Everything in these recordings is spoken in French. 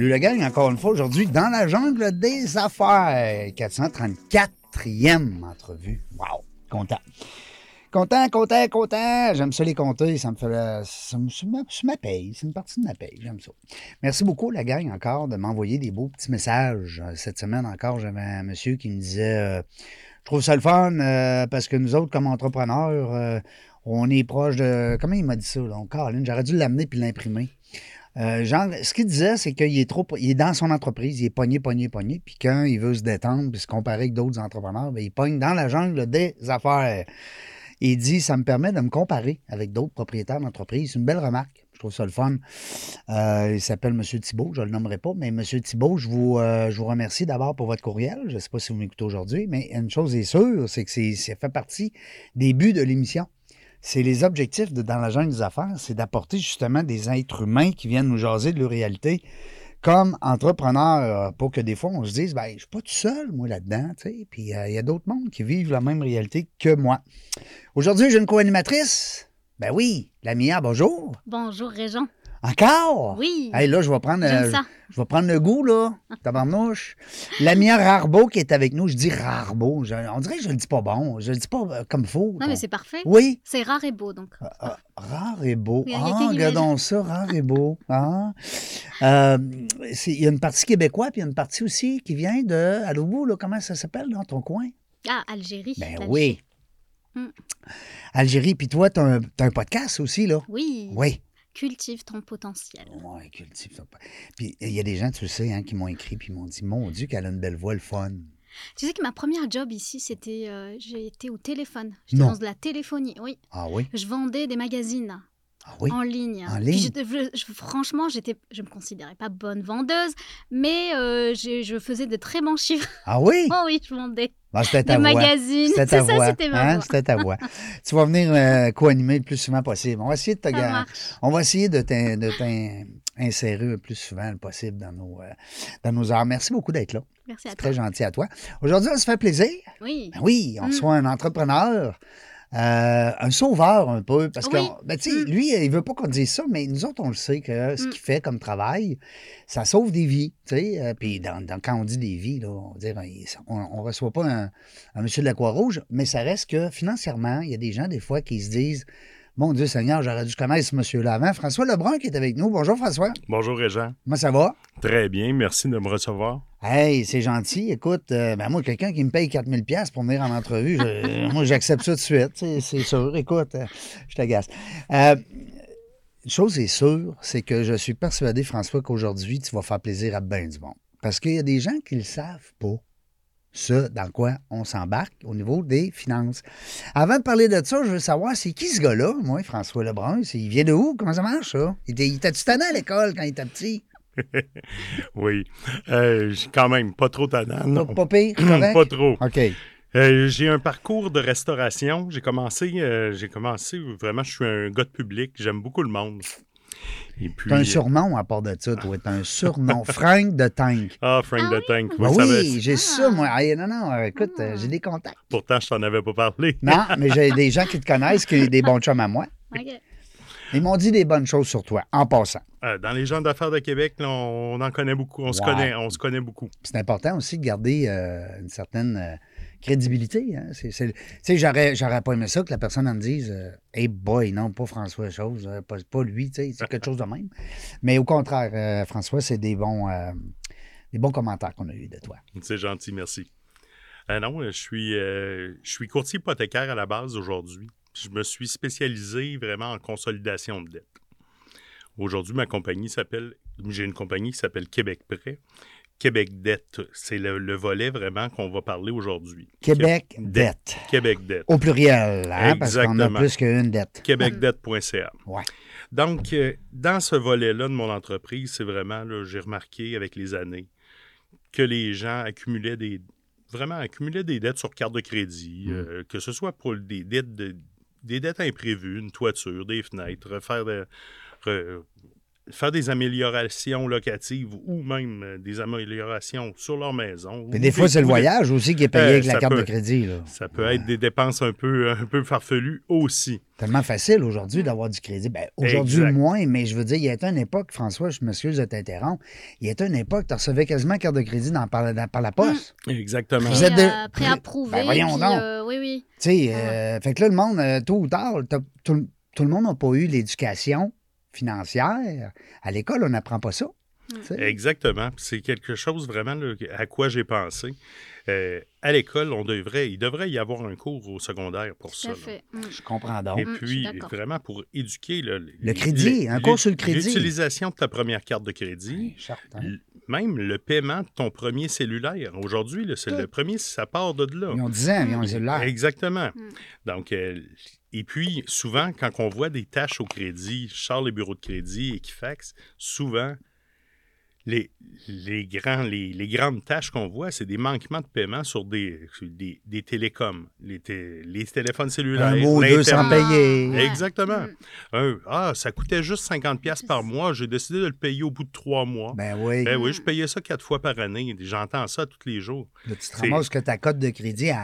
Salut la gang, encore une fois aujourd'hui dans la jungle des affaires. 434e entrevue. Wow, content. Content, content, content. J'aime ça les compter. Ça me fait. Ça me, ça ça me paye. C'est une partie de ma paye. J'aime ça. Merci beaucoup, la gang, encore, de m'envoyer des beaux petits messages. Euh, Cette semaine encore, j'avais un monsieur qui me disait euh, Je trouve ça le fun euh, parce que nous autres, comme entrepreneurs, on est proche de. Comment il m'a dit ça, là? Caroline, j'aurais dû l'amener puis l'imprimer. Euh, ce qu'il disait, c'est qu'il est trop. Il est dans son entreprise, il est pogné, pogné, pogné. Puis quand il veut se détendre puis se comparer avec d'autres entrepreneurs, ben, il pogne dans la jungle des affaires. Il dit Ça me permet de me comparer avec d'autres propriétaires d'entreprise. C'est une belle remarque. Je trouve ça le fun. Euh, il s'appelle M. Thibault, je ne le nommerai pas, mais M. Thibault, je vous, euh, je vous remercie d'abord pour votre courriel. Je ne sais pas si vous m'écoutez aujourd'hui, mais une chose est sûre, c'est que c'est- ça fait partie des buts de l'émission. C'est les objectifs de Dans la jungle des affaires, c'est d'apporter justement des êtres humains qui viennent nous jaser de leur réalité comme entrepreneurs, pour que des fois on se dise, ben, je suis pas tout seul, moi, là-dedans, tu. Puis euh, il y a d'autres mondes qui vivent la même réalité que moi. Aujourd'hui, j'ai une co-animatrice. Ben oui, la Mia, bonjour. Bonjour, Régent. Encore? Oui, Hey, là, je vais prendre, euh, je vais prendre le goût, là. Tabarnouche. Lamia Rarbeau qui est avec nous. Je dis. Je- on dirait que je le dis pas bon. Je le dis pas euh, comme faux. Non, mais c'est parfait. Oui. C'est rare et beau, donc. Ah, rare et beau. Ah, regardons ça, rare et beau. Ah. Euh, Il y a une partie québécoise, puis il y a une partie aussi qui vient de, à bout, là, comment ça s'appelle dans ton coin? Ah, Algérie. Ben oui. Mm. Algérie, puis toi, tu as, un podcast aussi, là? Oui. Oui. Cultive ton potentiel. Oui, cultive ça. Puis il y a des gens, tu le sais, hein, qui m'ont écrit, puis m'ont dit, mon Dieu, qu'elle a une belle voix, le fun. Tu sais que ma première job ici, c'était. euh, j'ai été au téléphone. J'étais dans la téléphonie, oui. Ah oui? Je vendais des magazines Ah oui? en ligne. En ligne? j'étais- je- je- franchement, j'étais, je me considérais pas bonne vendeuse, mais euh, je faisais de très bons chiffres. Ah oui? Oh oui, je vendais C'était ta voix. magazines. C'était C'est ta ça, voix. c'était ma hein? voix. C'était ta voix. tu vas venir euh, co-animer le plus souvent possible. On va essayer de te gar-. On va essayer de t'in- de t'insérer le plus souvent possible dans nos, euh, dans nos heures. Merci beaucoup d'être là. Merci à C'est toi. très gentil à toi. Aujourd'hui, on se fait plaisir. Oui. Ben oui, on Mm. reçoit un entrepreneur, euh, un sauveur un peu, parce que, Oui. ben, tu sais, Mm. lui, il veut pas qu'on dise ça, mais nous autres, on le sait que ce Mm. qu'il fait comme travail, ça sauve des vies, tu sais. euh, Puis dans- dans- quand on dit des vies, là, on on, on reçoit pas un, un monsieur de la Croix-Rouge, mais ça reste que financièrement, il y a des gens, des fois, qui se disent, mon Dieu Seigneur, j'aurais dû connaître ce monsieur-là avant. François Lebrun qui est avec nous. Bonjour François. Bonjour Régent. Comment ça va? Très bien, merci de me recevoir. Hey, c'est gentil. Écoute, euh, ben moi, quelqu'un qui me paye 4000 pièces pour venir en entrevue, je- moi, j'accepte ça de suite. C'est sûr. Écoute, euh, je t'agace. Euh, une chose est sûre, c'est que je suis persuadé, François, qu'aujourd'hui, tu vas faire plaisir à bien du monde. Parce qu'il y a des gens qui ne le savent pas. Ce dans quoi on s'embarque au niveau des finances. Avant de parler de ça, je veux savoir, c'est qui ce gars-là, moi, François Lebrun? Il vient de où? Comment ça marche, ça? Il était- il était-tu tanné à l'école quand il était petit? Oui. Euh, quand même pas trop tannant. Non. pas pire? correct? Pas trop. OK. Euh, j'ai un parcours de restauration. J'ai commencé, euh, j'ai commencé vraiment, je suis un gars de public. J'aime beaucoup le monde. Et puis, T'as un euh, surnom à part de ça, toi. T'as un surnom. Frank de Tank. Ah, Frank Ah the Tank. Ben oui, ça j'ai ça, Ah. moi. Hey, non, non, euh, écoute, euh, Ah. j'ai des contacts. Pourtant, je t'en avais pas parlé. Non, mais j'ai des gens qui te connaissent, qui ont des bons chums à moi. Ok. Ils m'ont dit des bonnes choses sur toi, en passant. Euh, dans les gens d'affaires de Québec, là, on, on en connaît beaucoup. On se connaît, on se connaît beaucoup. C'est important aussi de garder euh, une certaine euh, crédibilité. Hein. J'aurais, j'aurais pas aimé ça que la personne en me dise euh, Hey boy, non, pas François Chose, euh, pas, pas lui, c'est quelque chose de même. Mais au contraire, euh, François, c'est des bons, euh, des bons commentaires qu'on a eus de toi. C'est gentil, merci. Euh, non, je suis, je suis courtier hypothécaire à la base aujourd'hui. Je me suis spécialisé vraiment en consolidation de dette. Aujourd'hui, ma compagnie s'appelle, j'ai une compagnie qui s'appelle Québec Prêt, Québec Dette. C'est le, le volet vraiment qu'on va parler aujourd'hui. Québec Dette. Québec Dette. Au pluriel, hein, parce qu'on a plus qu'une dette. québecdette.ca. Ouais. Donc, euh, dans ce volet-là de mon entreprise, c'est vraiment, j'ai remarqué avec les années que les gens accumulaient des vraiment accumulaient des dettes sur carte de crédit, Mm. euh, que ce soit pour des dettes de- des dettes imprévues, une toiture, des fenêtres, refaire de- re- faire des améliorations locatives ou même euh, des améliorations sur leur maison. Ou des fois, c'est le voyage aussi qui est payé Euh, avec la carte peut- de crédit. Là. Ça peut être des dépenses un peu, un peu farfelues aussi. Tellement facile aujourd'hui d'avoir du crédit. Ben, aujourd'hui, moins, mais je veux dire, il y a une époque, François, je m'excuse de t'interrompre, il y a une époque, tu recevais quasiment carte de crédit dans, par, dans- par la poste. Exactement. Vous êtes de- Pré- Préapprouvé. Ben, voyons puis, donc. euh, oui, oui. Tu sais, euh, fait que là, le monde, euh, tôt ou tard, tout, le- tout le monde n'a pas eu l'éducation financière. À l'école, on n'apprend pas ça. Mm. Exactement. C'est quelque chose vraiment là, à quoi j'ai pensé. Euh, à l'école, on devrait, il devrait y avoir un cours au secondaire pour Tout ça. fait. Mm. Je comprends donc. Et Mm, puis, vraiment pour éduquer là, Le crédit, un cours sur le crédit. L'utilisation de ta première carte de crédit. Oui, certain. l- Même le paiement de ton premier cellulaire. Aujourd'hui, c'est le premier, ça part de là. Ils ont 10 ans, ils ont un cellulaire. Exactement. Mm. Donc, euh, et puis, souvent, quand on voit des tâches au crédit, je sors les bureaux de crédit, Equifax, souvent, les, les, grands, les, les grandes tâches qu'on voit, c'est des manquements de paiement sur des, sur des, des télécoms, les, té- les téléphones cellulaires. Un mot ou deux sans l'Internet. payer. ouais. Exactement. Mm. Un, ah, ça coûtait juste 50$ piastres par mois, j'ai décidé de le payer au bout de trois mois. Ben oui. Ben oui, je payais ça quatre fois par année. J'entends ça tous les jours. Là, tu te ramasses que ta cote de crédit, elle,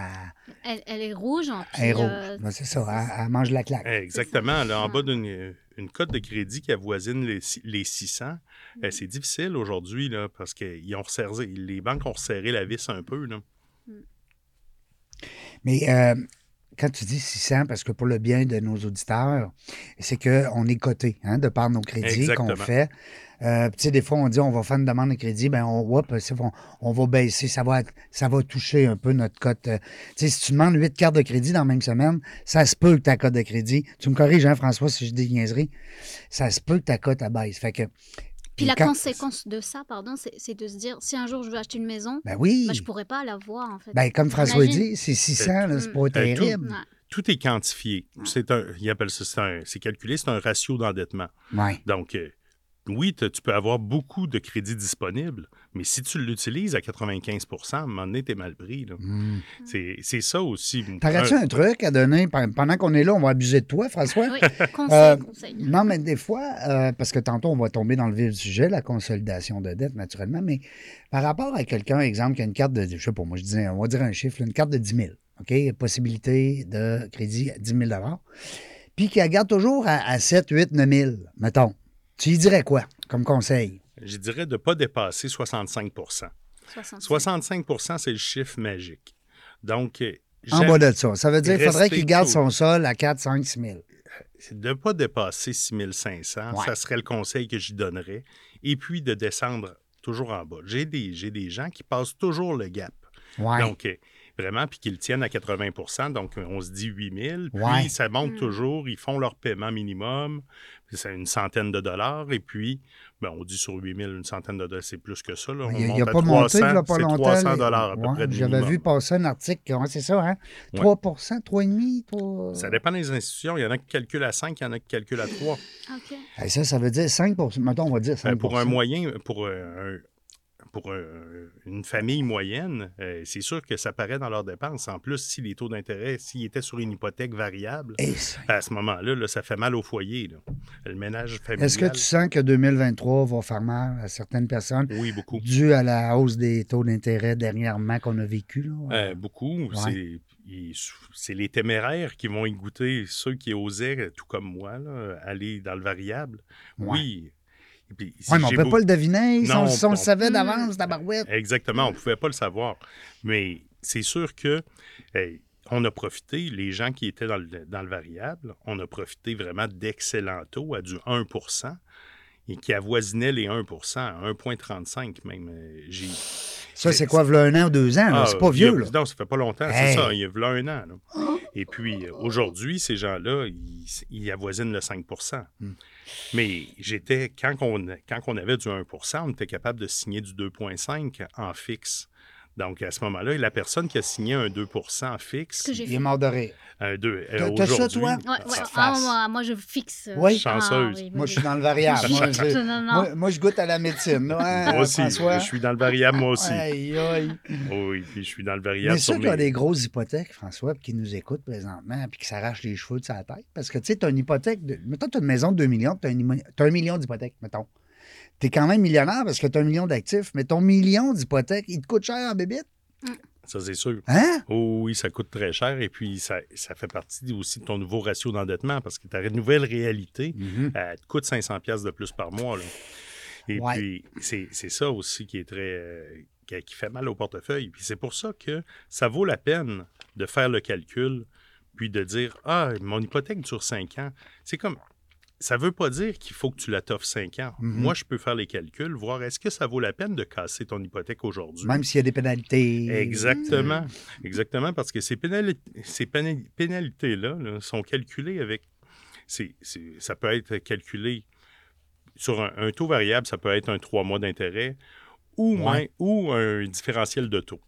Elle, elle est rouge. puis, elle est rouge. euh, Ben, c'est ça, elle, elle mange la claque. Exactement. Là, en bas d'une une cote de crédit qui avoisine les, les 600, euh, c'est difficile aujourd'hui parce que ils ont resserré, les banques ont resserré la vis un peu. Là. Mais euh, quand tu dis 600, parce que pour le bien de nos auditeurs, c'est qu'on est coté hein, de par nos crédits qu'on fait. Euh, tu sais, des fois, on dit on va faire une demande de crédit, ben on, bon, on va baisser, ça va, ça va toucher un peu notre cote. euh. Tu sais, si tu demandes 8 cartes de crédit dans la même semaine, ça se peut que ta cote de crédit, tu me corriges, hein, François, si je dis niaiserie, ça se peut que ta cote baisse. Fait que. Puis la quand- conséquence de ça, pardon, c'est de se dire, si un jour je veux acheter une maison, Ben oui. ben, je pourrais pas l'avoir, en fait. Ben, comme François Imagine. dit, c'est 600, là, c'est pas Mm. terrible. Ouais. Tout est quantifié. C'est un, ils appellent ça, c'est un- c'est calculé, c'est un ratio d'endettement. Ouais. Donc, euh, oui, tu peux avoir beaucoup de crédits disponibles, mais si tu l'utilises à 95% à un moment donné, t'es mal pris. là. Mm. C'est c'est ça aussi. T'aurais-tu Un- un truc à donner? Pe- pendant qu'on est là, on va abuser de toi, François? Oui, conseil, Euh, conseil. Non, mais des fois, euh, parce que tantôt, on va tomber dans le vif du sujet, la consolidation de dette, naturellement, mais par rapport à quelqu'un, exemple, qui a une carte de, je sais pas, moi, je disais, on va dire un chiffre, une carte de 10 000, OK? Possibilité de crédit à 10 000 puis qui la garde toujours à, à 7, 8, 9 000, mettons. Tu y dirais quoi comme conseil? Je dirais de ne pas dépasser 65 65. 65% c'est le chiffre magique. Donc, euh, En bas de ça. Ça veut dire qu'il faudrait qu'il garde son sol à 4, 5, 6 000. c'est de ne pas dépasser 6500. Ouais. Ça serait le conseil que j'y donnerais. Et puis de descendre toujours en bas. J'ai des, j'ai des gens qui passent toujours le gap. Ouais. Donc, euh, vraiment, puis qu'ils le tiennent à 80% Donc, euh, on se dit 8 000. Puis, Ouais. ça monte Mm. toujours. Ils font leur paiement minimum. Puis C'est une centaine de dollars. Et puis, ben, on dit sur 8 000, une centaine de dollars, c'est plus que ça. Là. On Il monte n'a à pas monté, il 300, n'y a pas c'est longtemps. 300 les- dollars à peu Ouais, près de J'avais vu passer un article, ouais, c'est ça, hein? Ouais. 3 3,5 3... Ça dépend des institutions. Il y en a qui calculent à 5, il y en a qui calculent à 3. OK. Hey, ça, ça veut dire 5 Mettons, on va dire 5 Euh, pour un moyen, pour, euh, un- pour un- une famille moyenne, euh, c'est sûr que ça paraît dans leurs dépenses. En plus, si les taux d'intérêt, s'ils étaient sur une hypothèque variable, Et ça- à ce moment-là, là, ça fait mal au foyer. là. Le ménage familial. Est-ce que tu sens que 2023 va faire mal à certaines personnes Oui, beaucoup. dû à la hausse des taux d'intérêt dernièrement qu'on a vécu? Là? Euh, beaucoup. C'est- les téméraires qui vont y goûter, ceux qui osaient, tout comme moi, là, aller dans le variable. Ouais. Oui. Puis, si mais on ne peut beau- pas le deviner. Si Non, on, si on on- le savait Mm. d'avance, tabarouette. Exactement, on ne pouvait pas le savoir. Mais c'est sûr que on a profité, les gens qui étaient dans le, dans le variable, on a profité vraiment d'excellents taux à du 1% et qui avoisinaient les 1 à 1,35 même. J'ai Ça, c'est quoi, v'là un an ou deux ans? Ah, c'est pas a- vieux, là. Non, ça fait pas longtemps, Hey. c'est ça. Il y a v'là un an. là. Et puis, aujourd'hui, ces gens-là, ils, ils avoisinent le 5 Hmm. Mais j'étais, quand on, quand on avait du 1% on était capable de signer du 2,5 en fixe. Donc, à ce moment-là, la personne qui a signé un 2 en fixe, Il est mort de rire. un 2, euh, T'as- t'as ça, aujourd'hui, toi? Ouais, ouais. Ça Ah, moi, moi, je fixe. Oui. Chanceuse. oui, Moi, je suis dans le variable. moi, je, moi, moi, goûte à la médecine. moi aussi, François? je suis dans le variable, moi aussi. Aïe, aïe. Oui, puis je suis dans le variable. Mais ceux qui ont mes- des grosses hypothèques, François, puis qui nous écoutent présentement, puis qui s'arrachent les cheveux de sa tête, parce que tu sais, tu as une hypothèque, de... mettons, tu as une maison de 2 millions, tu as, un million d'hypothèques, mettons. Tu es quand même millionnaire parce que tu as un million d'actifs, mais ton million d'hypothèques, il te coûte cher en bébite. Ça, c'est sûr. Hein? Oh oui, ça coûte très cher et puis ça, ça fait partie aussi de ton nouveau ratio d'endettement parce que ta nouvelle réalité, Mhm. elle te coûte 500 pièces de plus par mois. là. Et Ouais. puis, c'est c'est ça aussi qui est très... euh, qui, qui fait mal au portefeuille. Puis c'est pour ça que ça vaut la peine de faire le calcul puis de dire, ah, mon hypothèque dure 5 ans. C'est comme... Ça veut pas dire qu'il faut que tu la t'offres 5 ans. Mhm. Moi, je peux faire les calculs, voir est-ce que ça vaut la peine de casser ton hypothèque aujourd'hui? Même s'il y a des pénalités. Exactement. Exactement, parce que ces, pénali- ces pénali- pénalités-là là, sont calculées avec. ça peut être calculé sur un, un taux variable, ça peut être un trois mois d'intérêt ou, Ouais. ou un différentiel de taux.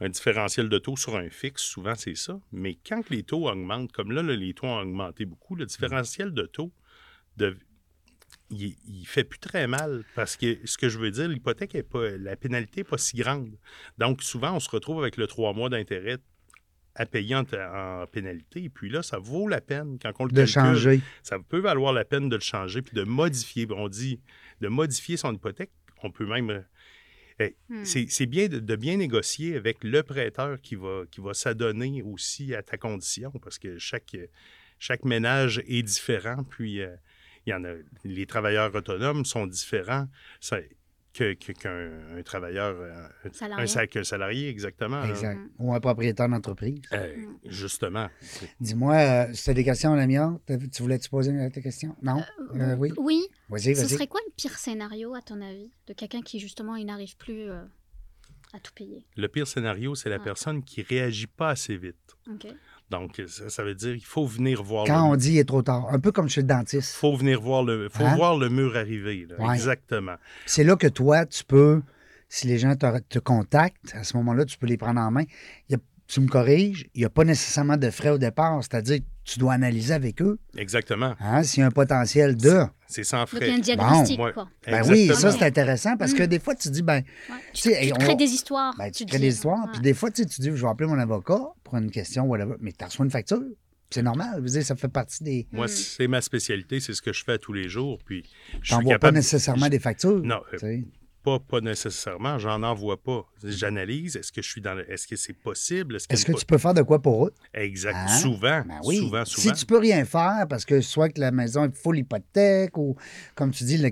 Un différentiel de taux sur un fixe, souvent c'est ça. Mais quand les taux augmentent, comme là, les taux ont augmenté beaucoup, le différentiel de taux, de, il, il fait plus très mal parce que ce que je veux dire, l'hypothèque est pas, la pénalité n'est pas si grande. Donc souvent, on se retrouve avec le trois mois d'intérêt à payer en, en pénalité. Et puis là, ça vaut la peine quand on le De calcule, changer. Ça peut valoir la peine de le changer puis de modifier. On dit de modifier son hypothèque. On peut même. eh, Hmm. C'est c'est bien de, de bien négocier avec le prêteur qui va, qui va s'adonner aussi à ta condition parce que chaque, chaque ménage est différent. Puis, euh, il y en a, les travailleurs autonomes sont différents ça- que- que- qu'un un travailleur, euh, un, Salarié. un sa- qu'un salarié, exactement. Exact. Ou un propriétaire d'entreprise. Euh, justement. C'est- Dis-moi, euh, c'était des questions, Lamia? Tu voulais-tu poser tes questions? Non? Euh, oui? Oui. Vas-y, Ce vas-y. serait quoi le pire scénario, à ton avis, de quelqu'un qui, justement, il n'arrive plus euh, à tout payer? Le pire scénario, c'est la Ah. personne qui réagit pas assez vite. OK. Donc, ça, ça veut dire qu'il faut venir voir Quand le on dit il est trop tard, un peu comme chez le dentiste. faut venir voir le faut Hein? voir le mur arriver. là. Ouais. Exactement. C'est là que toi, tu peux, si les gens te, te contactent, à ce moment-là, tu peux les prendre en main. Il y a- tu me corriges, il n'y a pas nécessairement de frais au départ, c'est-à-dire que tu dois analyser avec eux Exactement. hein, s'il y a un potentiel de. C'est sans Donc, il y a un frais. diagnostic, Bon, quoi. Ben oui, ça, c'est intéressant parce que des fois, tu dis, ben, Ouais. Tu on crées des histoires. ben, tu crées dis. des histoires. Puis des fois, tu sais, tu dis, je vais appeler mon avocat pour une question, whatever. Mais tu reçois une facture. C'est normal. Veux dire, ça fait partie des. Moi, Mm. c'est ma spécialité, c'est ce que je fais tous les jours. Puis, je Tu suis n'envoies pas capable. nécessairement des factures. Non, euh. Pas, pas nécessairement. J'en envoie pas. J'analyse. Est-ce que je suis dans. le- Est-ce que c'est possible Est-ce, Est-ce que tu peux faire de quoi pour eux? Exact. Hein? Souvent. Ben oui. Souvent, Si souvent. tu peux rien faire parce que soit que la maison est full hypothèque ou, comme tu dis, le,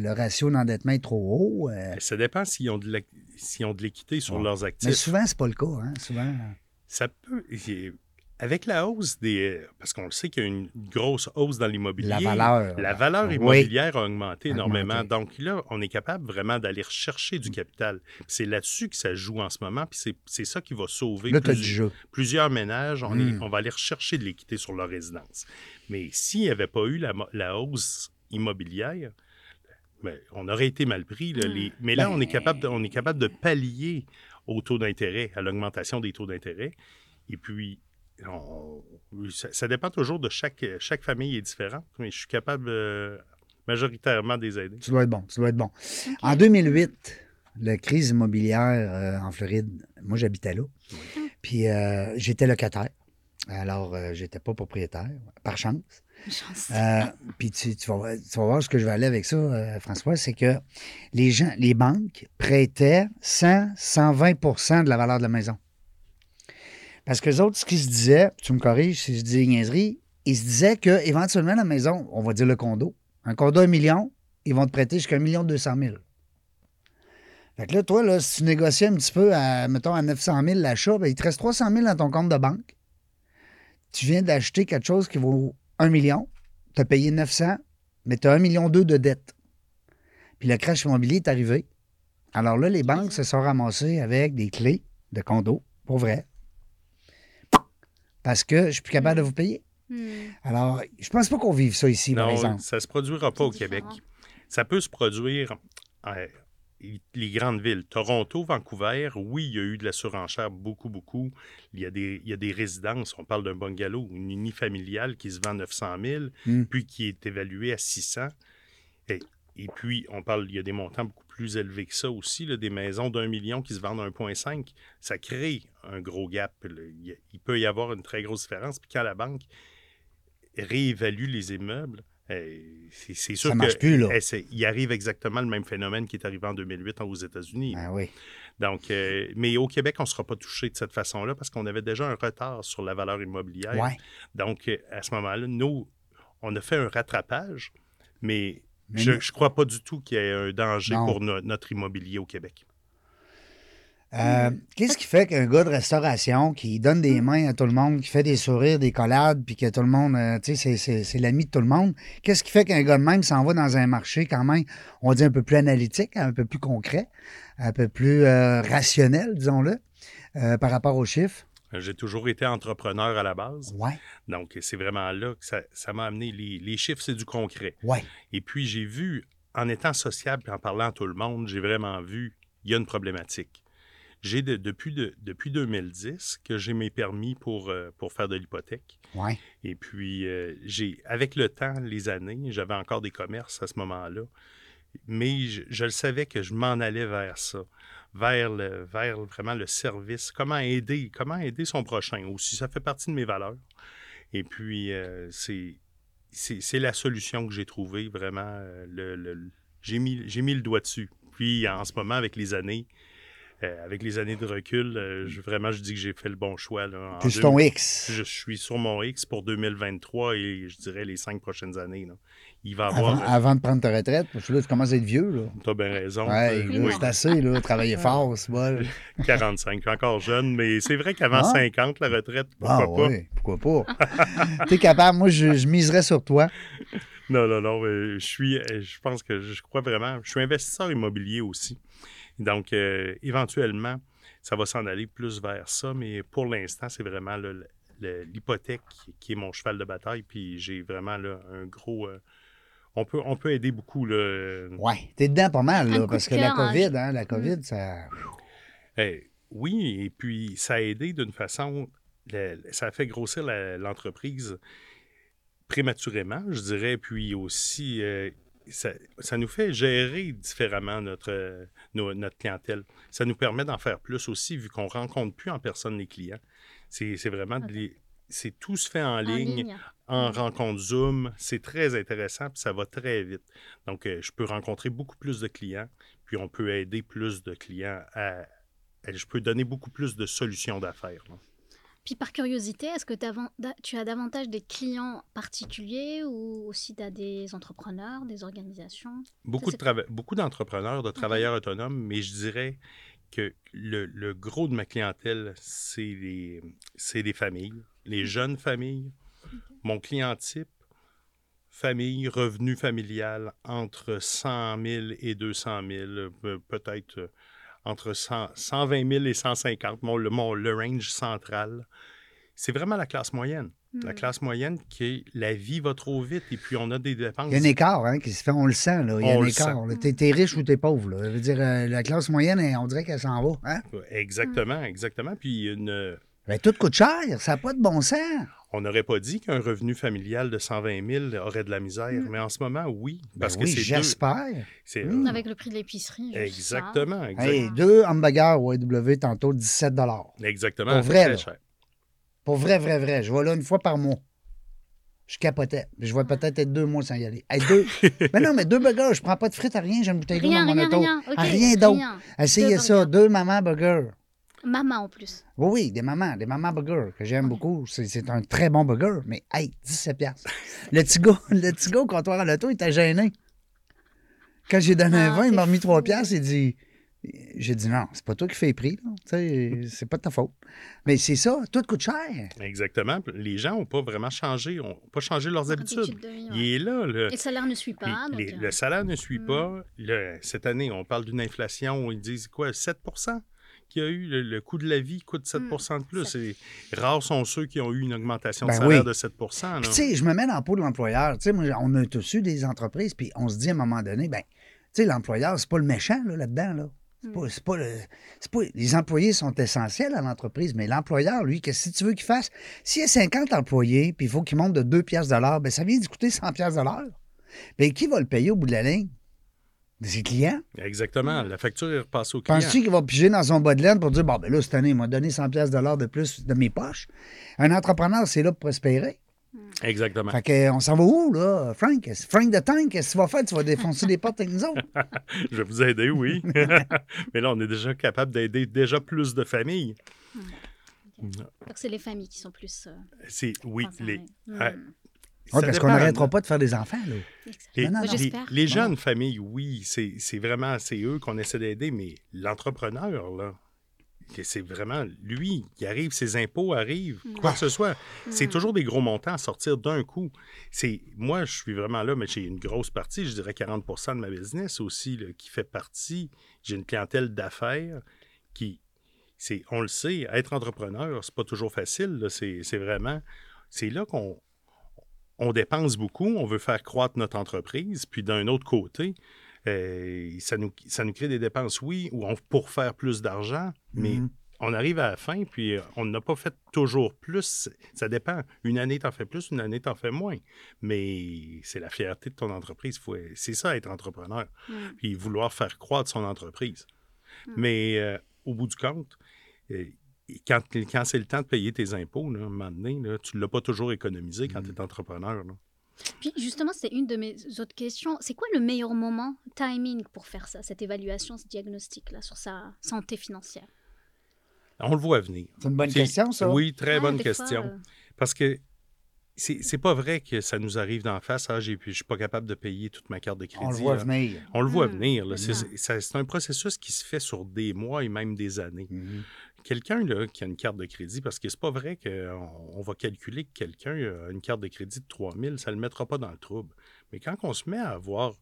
le- ratio d'endettement est trop haut. euh, Ça dépend s'ils ont de la- s'ils ont de l'équité sur Ouais. leurs mais actifs. souvent, c'est pas le cas. Hein? Souvent. Ça peut. Avec la hausse des. Parce qu'on le sait qu'il y a une grosse hausse dans l'immobilier. La valeur. La valeur Oui. immobilière a augmenté énormément. Augmenté. Donc là, on est capable vraiment d'aller rechercher du capital. Puis C'est là-dessus que ça joue en ce moment. Puis c'est- ça qui va sauver Là, plus- jeu. plusieurs ménages. On, est- Mm. on va aller rechercher de l'équité sur leur résidence. Mais s'il n'y avait pas eu la, hausse immobilière, ben, on aurait été mal pris. là. Mm. Les- mais là, Ben- on, est capable de, on est capable de pallier au taux d'intérêt, à l'augmentation des taux d'intérêt. Et puis, on- ça, ça dépend toujours de chaque, chaque famille est différente, mais je suis capable euh, majoritairement de les aider. Tu dois être bon. Tu dois être bon. En 2008, la crise immobilière euh, en Floride, moi, j'habitais là. Puis euh, j'étais locataire. Alors, euh, j'étais pas propriétaire, par chance. Chance. Euh, puis tu, tu vas, voir- tu vas voir ce que je vais aller avec ça, euh, François, c'est que les gens, les banques prêtaient 100, 120% de la valeur de la maison. Parce que les autres, ce qu'ils se disaient, tu me corriges si je dis des niaiseries, ils se disaient que éventuellement la maison, on va dire le condo, un condo à un million, ils vont te prêter jusqu'à un million deux cent mille. Fait que là, toi, là, si tu négociais un petit peu à, mettons, à 900 000 l'achat, ben, il te reste 300 000 dans ton compte de banque. Tu viens d'acheter quelque chose qui vaut 1 million, tu as payé 900, mais tu as 1 million 2 de dette. Puis le crash immobilier est arrivé. Alors là, les banques se sont ramassées avec des clés de condo, pour vrai. Parce que je suis plus capable de vous payer. Hmm. Alors, je pense pas qu'on vive ça ici, par Non, exemple. ça ne se produira pas au Québec. Ça peut se produire euh, les grandes villes. Toronto, Vancouver, oui, il y a eu de la surenchère beaucoup, beaucoup. Il y a des, il y a des résidences. On parle d'un bungalow, une unifamiliale qui se vend 900 000, Mm. puis qui est évaluée à 600. Et, et puis, on parle, il y a des montants beaucoup plus élevés que ça aussi, là, des maisons d'un million qui se vendent à 1,5. Ça crée un gros gap. là. Il, peut y avoir une très grosse différence. Puis quand la banque réévalue les immeubles, euh, c'est sûr Ça marche que plus, là. eh, il arrive exactement le même phénomène qui est arrivé en 2008 aux États-Unis. Ah oui. Donc, euh, mais au Québec, on ne sera pas touché de cette façon-là parce qu'on avait déjà un retard sur la valeur immobilière. Ouais. Donc, euh, à ce moment-là, nous, on a fait un rattrapage, mais, Mais je ne crois pas du tout qu'il y ait un danger Non. pour no- notre immobilier au Québec. Euh, Qu'est-ce qui fait qu'un gars de restauration qui donne des mains à tout le monde, qui fait des sourires, des collades, puis que tout le monde, euh, tu sais, c'est- l'ami de tout le monde, qu'est-ce qui fait qu'un gars de même s'en va dans un marché quand même, on dit un peu plus analytique, un peu plus concret, un peu plus euh, rationnel, disons-le, par rapport aux chiffres? J'ai toujours été entrepreneur à la base. Ouais, Donc, c'est vraiment là que ça ça m'a amené. Les, les chiffres, c'est du concret. ouais. Et puis, j'ai vu, en étant sociable et en parlant à tout le monde, j'ai vraiment vu, il y a une problématique. J'ai de- depuis, de- depuis 2010 que j'ai mes permis pour, euh, pour faire de l'hypothèque. Ouais. Et puis, euh, j'ai, avec le temps, les années, j'avais encore des commerces à ce moment-là. Mais je, je le savais que je m'en allais vers ça, vers, le, vers vraiment le service. Comment aider, comment aider son prochain aussi. Ça fait partie de mes valeurs. Et puis, euh, c'est, c'est, la solution que j'ai trouvée, vraiment. euh, le, le- j'ai, mis, j'ai mis le doigt dessus. Puis, en ce moment, avec les années, euh, avec les années de recul, euh, je- vraiment, je dis que j'ai fait le bon choix. Sur deux- ton X. je suis sur mon X pour 2023 et je dirais les cinq prochaines années. là. Il va Avant, avoir. avant de prendre ta retraite, parce que là, tu commences à être vieux, là. Tu as bien raison. Ouais, Euh, Oui, c'est assez, là. Travailler fort, c'est bon. 45, je suis encore jeune, mais c'est vrai qu'avant Ah. 50, la retraite, pourquoi Ah, pas? oui, pourquoi pas? T'es capable, moi, je, je miserais sur toi. Non, non, non. euh, Je suis, euh, je pense que je crois vraiment. Je suis investisseur immobilier aussi. Donc, euh, éventuellement, ça va s'en aller plus vers ça, mais pour l'instant, c'est vraiment le- le- l'hypothèque qui est mon cheval de bataille. Puis j'ai vraiment là, un gros. euh, on, peut, on peut aider beaucoup. Là, Ouais, t'es dedans pas mal, là, parce que la hein, COVID, hein, la COVID, ça... Eh, oui, et puis ça a aidé d'une façon, le- ça a fait grossir la- l'entreprise prématurément, je dirais, puis aussi, euh, ça, ça nous fait gérer différemment notre, nos- notre clientèle. Ça nous permet d'en faire plus aussi, vu qu'on ne rencontre plus en personne les clients. C'est c'est vraiment, de Ok. les- c'est tout se fait en, En ligne, ligne. en rencontre Zoom. C'est très intéressant, puis ça va très vite. Donc, euh, je peux rencontrer beaucoup plus de clients, puis on peut aider plus de clients à. à- je peux donner beaucoup plus de solutions d'affaires. Puis par curiosité, est-ce que tu as davantage des clients particuliers ou aussi tu as des entrepreneurs, des organisations? Beaucoup, de beaucoup d'entrepreneurs, de travailleurs autonomes, mais je dirais que le, le gros de ma clientèle, c'est les, c'est les familles, les jeunes familles. Mon client type, famille, revenu familial entre 100 000 et 200 000, euh, peut-être euh, entre 100 120 000 et 150, mon, le, mon- le range central. C'est vraiment la classe moyenne. La Hmm. classe moyenne qui est la vie va trop vite et puis on a des dépenses. Il y a un écart, hein, qui se fait, on le sent, là. Il y a On un écart. T'es, t'es riche ou t'es pauvre, là. Je veux dire, euh, la classe moyenne, on dirait qu'elle s'en va, hein? Exactement, exactement. Puis une, Ben, tout coûte cher, ça n'a pas de bon sens. On n'aurait pas dit qu'un revenu familial de 120 000 aurait de la misère, Mm. mais en ce moment, oui. Parce Ben que oui, c'est deux. j'espère. c'est- Mm. Avec le prix de l'épicerie. Exactement, Hey, deux hamburgers au AW tantôt, 17 exactement. Pour c'est vrai, très cher. Pour vrai, vrai, vrai. Je vais là une fois par mois. Je capotais. Je vais peut-être être deux mois sans y aller. Hey, deux. mais non, mais deux burgers, je prends pas de frites à rien, j'ai une bouteille d'eau Rien, dans mon rien, auto. rien. Ah, rien d'autre. rien. Essayez Deux ça, burgers. deux mamans burgers. Maman en plus. Oui, oui, des mamans, des mamans burgers que j'aime Ouais. beaucoup. C'est, un très bon burger, mais hey, 17 piastres. Le petit gars, le petit gars au comptoir à l'auto, il était gêné. Quand j'ai donné un Ah, vin, il c'est m'a remis 3 fou. piastres, il dit J'ai dit non, c'est pas toi qui fais les prix, c'est pas de ta faute. Mais c'est ça, tout coûte cher. Exactement. Les gens n'ont pas vraiment changé, n'ont pas changé leurs habitudes. de vie, ouais. Il est là. Le, Et le salaire ne suit pas. les- donc, les- euh, le salaire ne suit Mm. pas. Le- cette année, on parle d'une inflation, ils disent quoi, 7 qu'il y a eu. Le, le coût de la vie coûte 7% de plus. Et rares sont ceux qui ont eu une augmentation de Ben salaire oui. de 7 là. Puis, tu sais, je me mets dans la peau de l'employeur. Tu sais, moi, on a tous eu des entreprises, puis on se dit à un moment donné, ben, tu sais, l'employeur, c'est pas le méchant là, là-dedans, là. C'est Mm. pas, c'est pas le- c'est pas- les employés sont essentiels à l'entreprise, mais l'employeur, lui, qu'est-ce que tu veux qu'il fasse? S'il y a 50 employés, puis il faut qu'il monte de 2 piastres de l'heure, ben, ça vient de coûter 100 piastres de l'heure. Ben, qui va le payer au bout de la ligne? Ses clients? Exactement. La facture est repassée au client. Penses-tu qu'il va piger dans son bas de laine pour dire, bon, ben là, cette année, il m'a donné 100 piastres de de plus de mes poches? Un entrepreneur, c'est là pour prospérer. Exactement. Fait que, on s'en va où, là, Frank? Frank de Tank, qu'est-ce que tu vas faire? Tu vas défoncer les portes avec nous autres? Je vais vous aider, oui. Mais là, on est déjà capable d'aider déjà plus de familles. donc c'est les familles qui sont plus. euh, C'est, oui, les, Mm. Ouais, Oui, ça parce qu'on n'arrêtera pas de faire des enfants, là. Les, Non, non, non. les- J'espère. les jeunes familles, oui, c'est c'est vraiment, c'est eux qu'on essaie d'aider, mais l'entrepreneur, là, c'est vraiment lui qui arrive, ses impôts arrivent, Mm. quoi que ce soit. C'est Mm. toujours des gros montants à sortir d'un coup. C'est Moi, je suis vraiment là, mais j'ai une grosse partie, je dirais 40% de ma business aussi, là, qui fait partie. J'ai une clientèle d'affaires qui. c'est On le sait, être entrepreneur, c'est pas toujours facile. C'est c'est vraiment. C'est là qu'on on dépense beaucoup, on veut faire croître notre entreprise, puis d'un autre côté, euh, ça, nous, ça nous crée des dépenses, oui, ou on- pour faire plus d'argent, mais Mhm. on arrive à la fin, puis euh, on n'a pas fait toujours plus. Ça dépend. Une année, t'en fais plus, une année, t'en fais moins. Mais c'est la fierté de ton entreprise. Faut- C'est ça, être entrepreneur. Mm. Puis vouloir faire croître son entreprise. Mais euh, au bout du compte, euh, quand, quand c'est le temps de payer tes impôts, là, à un moment donné, là, tu ne l'as pas toujours économisé quand tu es entrepreneur. là. Puis justement, c'est une de mes autres questions. C'est quoi le meilleur moment, timing, pour faire ça, cette évaluation, ce diagnostic-là sur sa santé financière? On le voit venir. C'est une bonne question, ça. Oui, très Ah, bonne fois, question. euh, Parce que c'est pas vrai que ça nous arrive d'en face. Ah, j'ai- je suis pas capable de payer toute ma carte de crédit. On le voit là. venir. On le voit Hmm, venir. c'est un processus qui se fait sur des mois et même des années. Mhm. Quelqu'un qui a une carte de crédit, parce que c'est pas vrai qu'on on va calculer que quelqu'un a une carte de crédit de 3000, ça ne le mettra pas dans le trouble. Mais quand on se met à avoir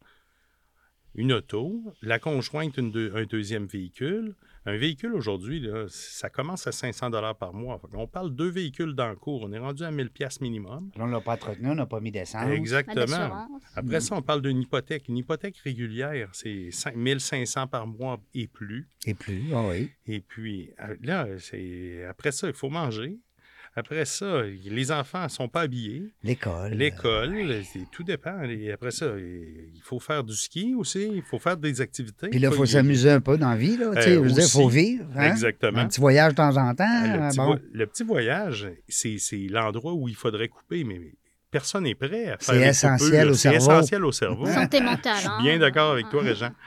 une auto, la conjointe une deux- un deuxième véhicule, un véhicule aujourd'hui, ça commence à 500 par mois. on parle deux véhicules dans le cours, on est rendu à 1000 pièces minimum. Là, on ne l'a pas entretenu, on n'a pas mis d'essence. pas Exactement. Après ça, on parle d'une hypothèque. Une hypothèque régulière, c'est 5 1500 par mois et plus. Et plus, ah oui. Et puis, euh, là, c'est après ça, il faut manger. Après ça, les enfants ne sont pas habillés. L'école. L'école, c'est- tout dépend. Et après ça, il faut faire du ski aussi. Il faut faire des activités. Puis là, il faut s'amuser un peu dans la vie, là. Tu sais, Euh, je veux dire, il faut aussi. vivre. hein? Exactement. Un petit voyage de temps en temps. Le petit, bon. vo- le petit voyage, c'est c'est l'endroit où il faudrait couper, mais personne n'est prêt à faire C'est essentiel au C'est cerveau. essentiel au cerveau. Santé mentale. Je suis hein. bien d'accord avec toi, Régent.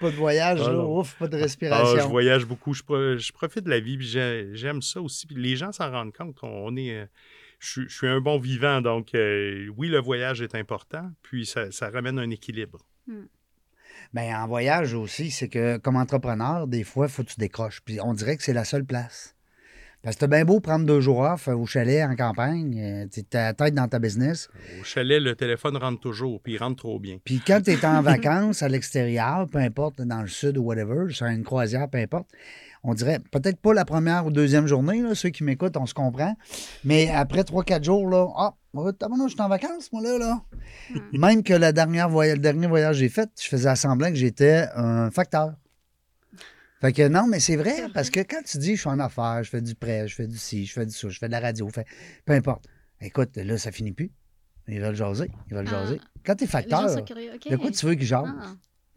Pas de voyage, Ah, là. Ouf, pas de Ah, je respiration. voyage beaucoup. Je, pro- je profite de la vie. J'aime ça aussi. Puis les gens s'en rendent compte. On, on est. euh, je, suis- je suis un bon vivant. Donc, euh, oui, le voyage est important. Puis, ça, ça ramène un équilibre. Ben, en voyage aussi, c'est que comme entrepreneur, des fois, il faut que tu décroches. Puis on dirait que c'est la seule place. Parce que t'as bien beau prendre deux jours off euh, au chalet en campagne, euh, tu ta tête dans ta business. Au chalet, le téléphone rentre toujours. Puis, il rentre trop bien. Puis quand tu es en vacances à l'extérieur, peu importe, dans le sud ou whatever, sur une croisière, peu importe, on dirait peut-être pas la première ou deuxième journée, là, ceux qui m'écoutent, on se comprend. Mais après trois, quatre jours, là, ah, oh, je suis en vacances, moi, là, là. Même que la dernière voy- le dernier voyage que j'ai fait, je faisais semblant que j'étais un facteur. Fait que non, mais c'est vrai, parce que quand tu dis je suis en affaires, je fais du prêt, je fais du ci, je fais du ça, je fais de la radio, je fais- peu importe. Écoute, là, ça finit plus. Ils veulent jaser. Ils veulent Ah. jaser. Quand t'es facteur, sont curieux. ok. de quoi tu veux qu'ils jasent? Ah.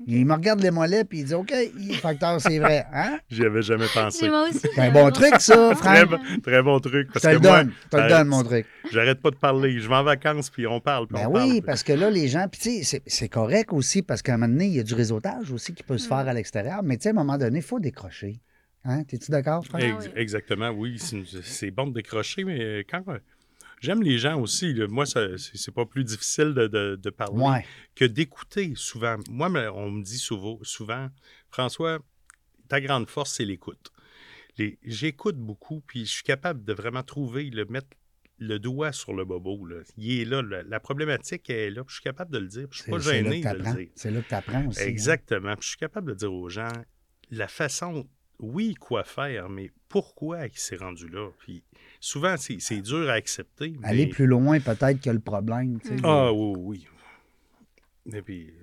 Il me regarde les mollets puis il dit OK, facteur, c'est vrai. Hein? J'y avais jamais pensé. C'est un bon truc, ça, Très, Franck. bon- très bon truc. Je Parce te le que moi, donne. Je te le euh, donne, mon truc. j'arrête pas de parler. Je vais en vacances, puis on parle. Puis Ben on oui, parle. parce que là, les gens, puis c'est- c'est correct aussi parce qu'à un moment donné, il y a du réseautage aussi qui peut se faire à l'extérieur. Mais tu sais, à un moment donné, il faut décrocher. Hein? T'es-tu d'accord, Franck? Exactement, oui. C'est- C'est bon de décrocher, mais quand. J'aime les gens aussi. là. Moi, c'est pas plus difficile de, de- de parler Ouais. que d'écouter souvent. Moi, on me dit souvent, souvent François, ta grande force, c'est l'écoute. J'écoute beaucoup, puis je suis capable de vraiment trouver, le mettre le doigt sur le bobo. là. Il est là, la, la problématique est là, puis je suis capable de le dire. puis Je C'est suis pas gêné de le dire. C'est là que tu apprends aussi. hein. Exactement. Puis je suis capable de dire aux gens la façon, oui, quoi faire, mais pourquoi il s'est rendu là. Puis souvent, c'est dur à accepter. Aller plus loin, peut-être que le problème. tu sais. Ah oui, oui. Et puis,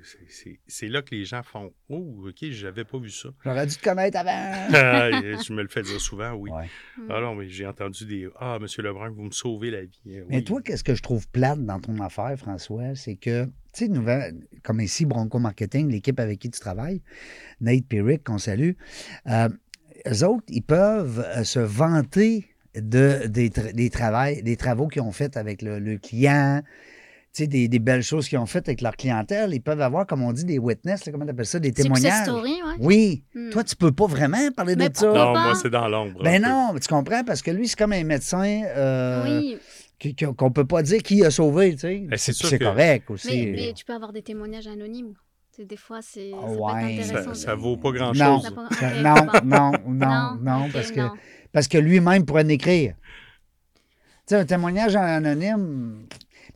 c'est- là que les gens font Oh, OK, j'avais pas vu ça. J'aurais dû te connaître avant. Je me le fais dire souvent, oui. Ouais. Ah non, mais j'ai entendu des Ah, monsieur Lebrun, vous me sauvez la vie. Eh Mais toi, qu'est-ce que je trouve plate dans ton affaire, François, c'est que, tu sais, comme ici, Bronco Marketing, l'équipe avec qui tu travailles, Nate Pierrick, qu'on salue, euh, eux autres, ils peuvent euh, se vanter de, des, tra- des, travails, des travaux qu'ils ont fait avec le, le client, tu sais, des, des belles choses qu'ils ont faites avec leur clientèle. Ils peuvent avoir, comme on dit, des witness, là, comment tu appelles ça, des témoignages. story, ouais. Oui. Hmm. Toi, tu peux pas vraiment parler Mais de ça. Non, moi, c'est dans l'ombre. un Ben non, mais tu comprends, parce que lui, c'est comme un médecin euh, Oui, qu'on peut pas dire qui a sauvé, tu sais. Ben, c'est que- correct aussi. mais, mais tu peux avoir des témoignages anonymes. C'est- Des fois, c'est ça Ouais. Ça, vaut pas grand-chose. Non, non, non, non, parce que non. Parce que lui-même pourrait en écrire. Tu sais, un témoignage anonyme.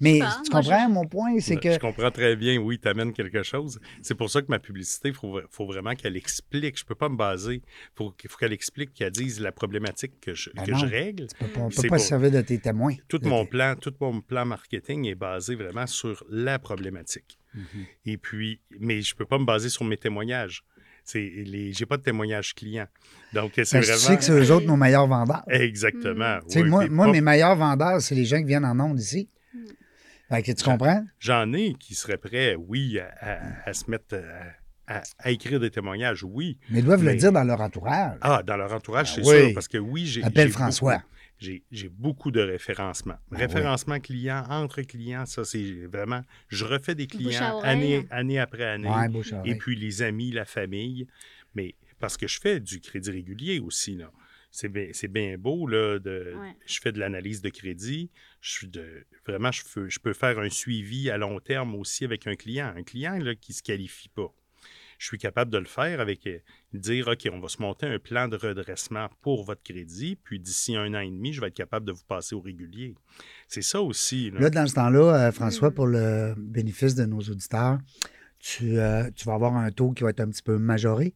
Mais tu comprends mon point, c'est que Je comprends très bien, oui, tu amènes quelque chose. C'est pour ça que ma publicité, il faut, faut vraiment qu'elle explique. Je peux pas me baser. Il faut, faut qu'elle explique, qu'elle dise la problématique que je, Ben que non. je règle. on peut, on peut pas se servir de tes témoins. Tout De mon tes- plan, tout mon plan marketing est basé vraiment sur la problématique. Mhm. Et puis, mais je peux pas me baser sur mes témoignages. C'est les, j'ai pas de témoignage client. Donc c'est que vraiment tu sais que c'est eux autres nos meilleurs vendeurs? exactement. Tu sais, oui, moi, moi pas- mes meilleurs vendeurs, c'est les gens qui viennent en ondes ici. Fait que tu comprends? J'en ai qui seraient prêts, oui, à, à- à se mettre à, à- à écrire des témoignages, oui. Mais ils doivent le dire dans leur entourage. Ah, dans leur entourage, Ben c'est oui. sûr, parce que oui, j'ai. Appelle j'ai François. beaucoup- J'ai j'ai beaucoup de référencement. Ah référencement client, entre clients, ça, c'est vraiment. Je refais des clients oreille. année, année après année. Ouais, Et puis les amis, la famille. Mais parce que je fais du crédit régulier aussi, là. C'est bien, c'est bien beau, là. De, Ouais. Je fais de l'analyse de crédit. Je suis de, vraiment, je peux, je peux faire un suivi à long terme aussi avec un client. Un client là, qui ne se qualifie pas. Je suis capable de le faire avec euh, dire OK, on va se monter un plan de redressement pour votre crédit, puis d'ici un an et demi, je vais être capable de vous passer au régulier. C'est ça aussi. là. Là, dans ce temps-là, euh, François, pour le bénéfice de nos auditeurs, tu, euh, tu vas avoir un taux qui va être un petit peu majoré?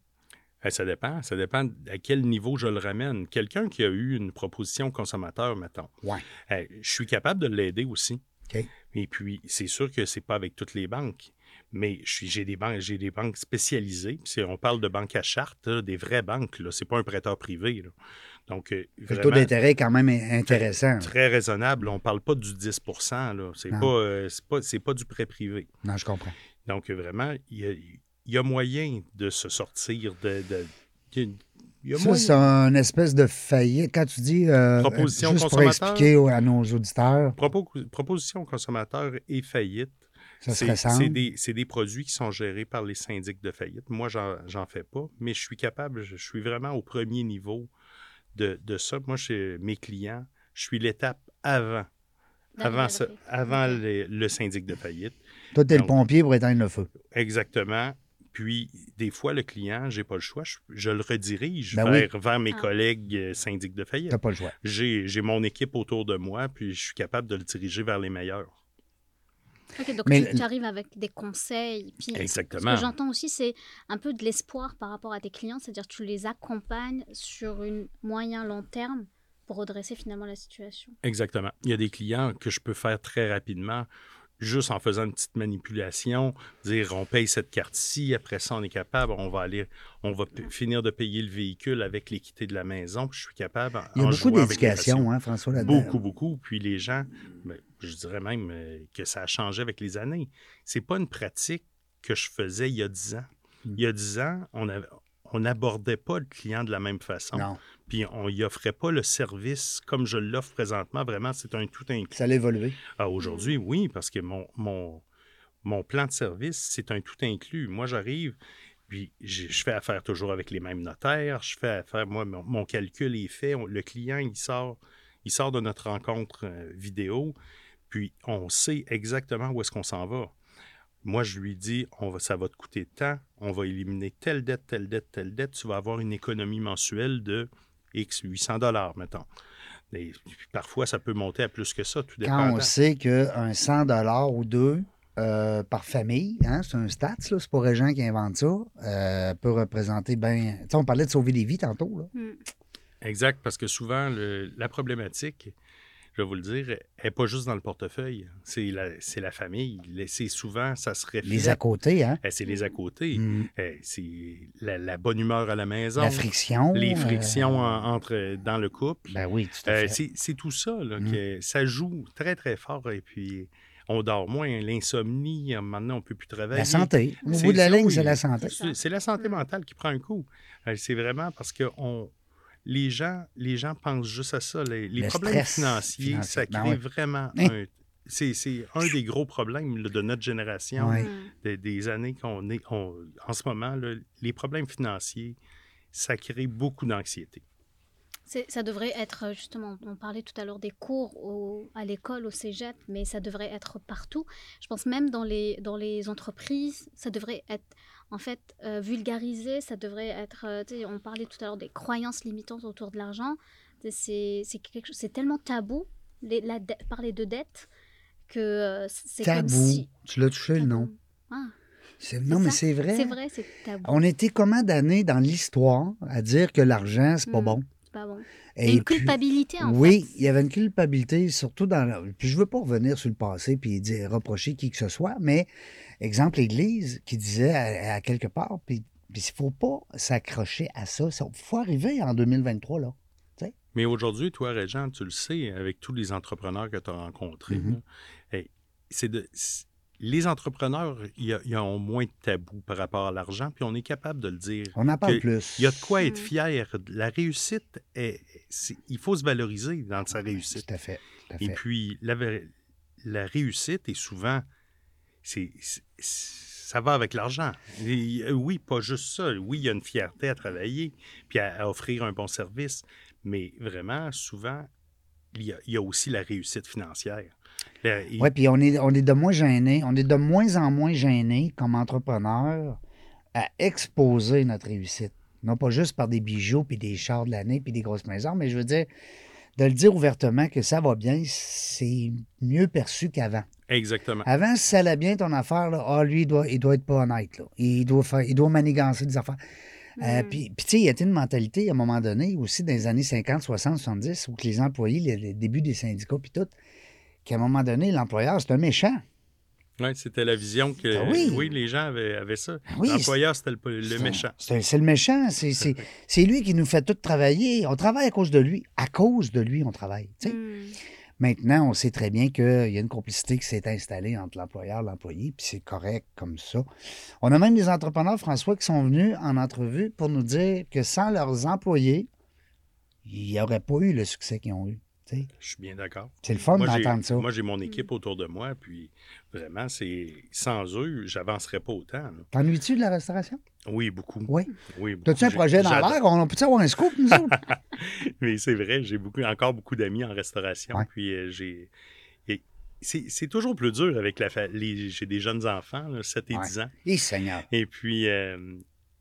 Eh, ça dépend. Ça dépend à quel niveau je le ramène. Quelqu'un qui a eu une proposition consommateur, mettons, Ouais. eh, je suis capable de l'aider aussi. OK. Et puis, c'est sûr que c'est pas avec toutes les banques. Mais j'ai des banques, j'ai des banques spécialisées. On parle de banques à charte, là, des vraies banques, là, c'est pas un prêteur privé. là. Donc, euh, Le taux d'intérêt est quand même intéressant. très raisonnable. On parle pas du 10 là. C'est Non. pas, euh, du prêt privé. Non, je comprends. Donc, euh, vraiment, il y a, il y a moyen de se sortir de. de- il y a Ça, c'est une espèce de faillite. Quand tu dis. euh, Proposition juste pour consommateur? expliquer au- à nos auditeurs, Propo- proposition consommateur et faillite. Ça C'est serait c'est simple. des, c'est des produits qui sont gérés par les syndics de faillite. Moi, j'en j'en fais pas, mais je suis capable, je, je suis vraiment au premier niveau de, de ça. Moi, chez mes clients, je suis l'étape avant, avant, avant le, syndic de faillite. Toi, t'es le Donc- pompier pour éteindre le feu. Exactement. Puis, des fois, le client, j'ai pas le choix, je, je le redirige Ben oui. vers, vers mes Ah. collègues euh, syndics de faillite. T'as pas le choix. J'ai j'ai mon équipe autour de moi, puis je suis capable de le diriger vers les meilleurs. Ok, donc Mais tu, arrives avec des conseils. Puis Ce Exactement. que j'entends aussi, c'est un peu de l'espoir par rapport à tes clients, c'est-à-dire que tu les accompagnes sur une moyen long terme pour redresser finalement la situation. Exactement. Il y a des clients que je peux faire très rapidement, juste en faisant une petite manipulation, dire on paye cette carte-ci, après ça on est capable, on va aller, on va finir de payer le véhicule avec l'équité de la maison, puis je suis capable. en- Il y a beaucoup d'éducation, hein, François, là-dedans. Beaucoup, beaucoup. Puis les gens, ben, je dirais même euh, que ça a changé avec les années. C'est pas une pratique que je faisais il y a 10 ans. Mm. Il y a 10 ans, on avait- on n'abordait pas le client de la même façon. Non, Puis on y offrait pas le service comme je l'offre présentement. Vraiment, c'est un tout inclus. ça a évolué. Ah, Aujourd'hui, oui, parce que mon, mon, mon plan de service, c'est un tout inclus. Moi, j'arrive, puis je, je fais affaire toujours avec les mêmes notaires. Je fais affaire, moi, mon, mon calcul est fait. On- le client, il sort, il sort de notre rencontre euh, vidéo, puis on sait exactement où est-ce qu'on s'en va. Moi, je lui dis, on va, ça va te coûter tant, on va éliminer telle dette, telle dette, telle dette, tu vas avoir une économie mensuelle de X 800 dollars, mettons. Et parfois, ça peut monter à plus que ça, tout Quand dépend. on sait qu'un 100 ou deux euh, par famille, hein, c'est un stats, c'est pas Régent qui invente ça, euh, peut représenter bien. Tu sais, on parlait de sauver des vies tantôt. Là. Mm. Exact, parce que souvent, le- la problématique, je vais vous le dire, n'est pas juste dans le portefeuille. C'est la, c'est la famille. C'est souvent, ça se reflète. Les à côté, hein? Eh, C'est les à côté. Mm. Eh, C'est la, la bonne humeur à la maison. La friction. les euh, frictions en- entre, dans le couple. Ben oui, tout à Euh, fait. c'est c'est tout ça, là, Mm. que ça joue très, très fort. Et puis, on dort moins. L'insomnie, maintenant, on ne peut plus travailler. La santé. Au C'est bout de la ça, ligne, oui. c'est la santé. C'est la santé Mm. mentale qui prend un coup. C'est vraiment parce que on, les, gens, les gens pensent juste à ça. Les, les Le problèmes financiers, financier. ça Ben crée ouais. vraiment Hein? un. C'est c'est un des gros problèmes là, de notre génération, Ouais. Des, des années qu'on est. on- en ce moment, là, les problèmes financiers, ça crée beaucoup d'anxiété. C'est- Ça devrait être euh, justement, on parlait tout à l'heure des cours au- à l'école, au cégep, mais ça devrait être partout. Je pense même dans les, dans les entreprises, ça devrait être en fait euh, vulgarisé, ça devrait être, euh, on parlait tout à l'heure des croyances limitantes autour de l'argent. C'est tellement tabou, les, la dette- parler de dette, que euh, c'est comme Tabou. si... Tu l'as touché, le nom? Ah, Non, mais c'est vrai. c'est vrai, c'est tabou. On était combien d'années dans l'histoire à dire que l'argent, c'est pas Mm. bon? C'est pas bon. Et une puis- culpabilité, en oui, fait. il y avait une culpabilité, surtout dans. Puis je veux pas revenir sur le passé puis dire reprocher qui que ce soit, mais exemple l'Église qui disait à, à quelque part, puis puis il faut pas s'accrocher à ça. Il faut arriver en 2023 là. Mais aujourd'hui, toi, Régent, tu le sais, avec tous les entrepreneurs que tu as rencontrés, Mhm. hey, c'est de, les entrepreneurs, ils ont moins de tabous par rapport à l'argent, puis on est capable de le dire. On en parle plus. Il y a de quoi être Mm. fier. La réussite, est, il faut se valoriser dans sa réussite. Tout à fait. tout à Et fait. puis, la, la réussite est souvent, ça va avec l'argent. Euh, Oui, pas juste ça. Oui, il y a une fierté à travailler, puis à, offrir un bon service, mais vraiment, souvent, il y a, il aussi la réussite financière. Et- Oui, puis on est, on de moins gêné, on est de moins en moins gêné comme entrepreneur à exposer notre réussite. Non pas juste par des bijoux, puis des chars de l'année, puis des grosses maisons, mais je veux dire, de le dire ouvertement que ça va bien, c'est mieux perçu qu'avant. Exactement. Avant, si ça allait bien ton affaire, là, ah, lui, il doit, il doit être pas honnête. Là. Il, doit faire, il doit manigancer des affaires. Euh, Mm. Puis, puis, tu sais, il y a une mentalité à un moment donné, aussi dans les années 50, 60, 70, où que les employés, les, les débuts des syndicats, puis tout, qu'à un moment donné, l'employeur, c'est un méchant. Ouais, c'était la vision que Ah oui. oui. les gens avaient, avaient ça. Oui, L'employeur, c'était le, méchant. C'est le méchant. C'est- C'est c'est lui qui nous fait tout travailler. On travaille à cause de lui. À cause de lui, on travaille. tu sais. Mm. Maintenant, on sait très bien qu'il y a une complicité qui s'est installée entre l'employeur et l'employé, puis c'est correct comme ça. On a même des entrepreneurs, François, qui sont venus en entrevue pour nous dire que sans leurs employés, il n'y aurait pas eu le succès qu'ils ont eu. Je suis bien d'accord. C'est le fun Moi, j'ai- d'entendre ça. Moi, j'ai mon équipe autour de moi, puis vraiment, c'est sans eux, j'avancerais pas autant. là. T'ennuies-tu de la restauration? Oui, beaucoup. Oui. Oui, beaucoup. T'as-tu un projet dans l'air? On peut-tu avoir un scoop, nous autres? Mais c'est vrai, j'ai beaucoup, encore beaucoup d'amis en restauration. Ouais. Puis euh, j'ai. C'est toujours plus dur avec la fa- les J'ai des jeunes enfants, là, 7 et Ouais. 10 ans. Et Seigneur. Et puis, euh,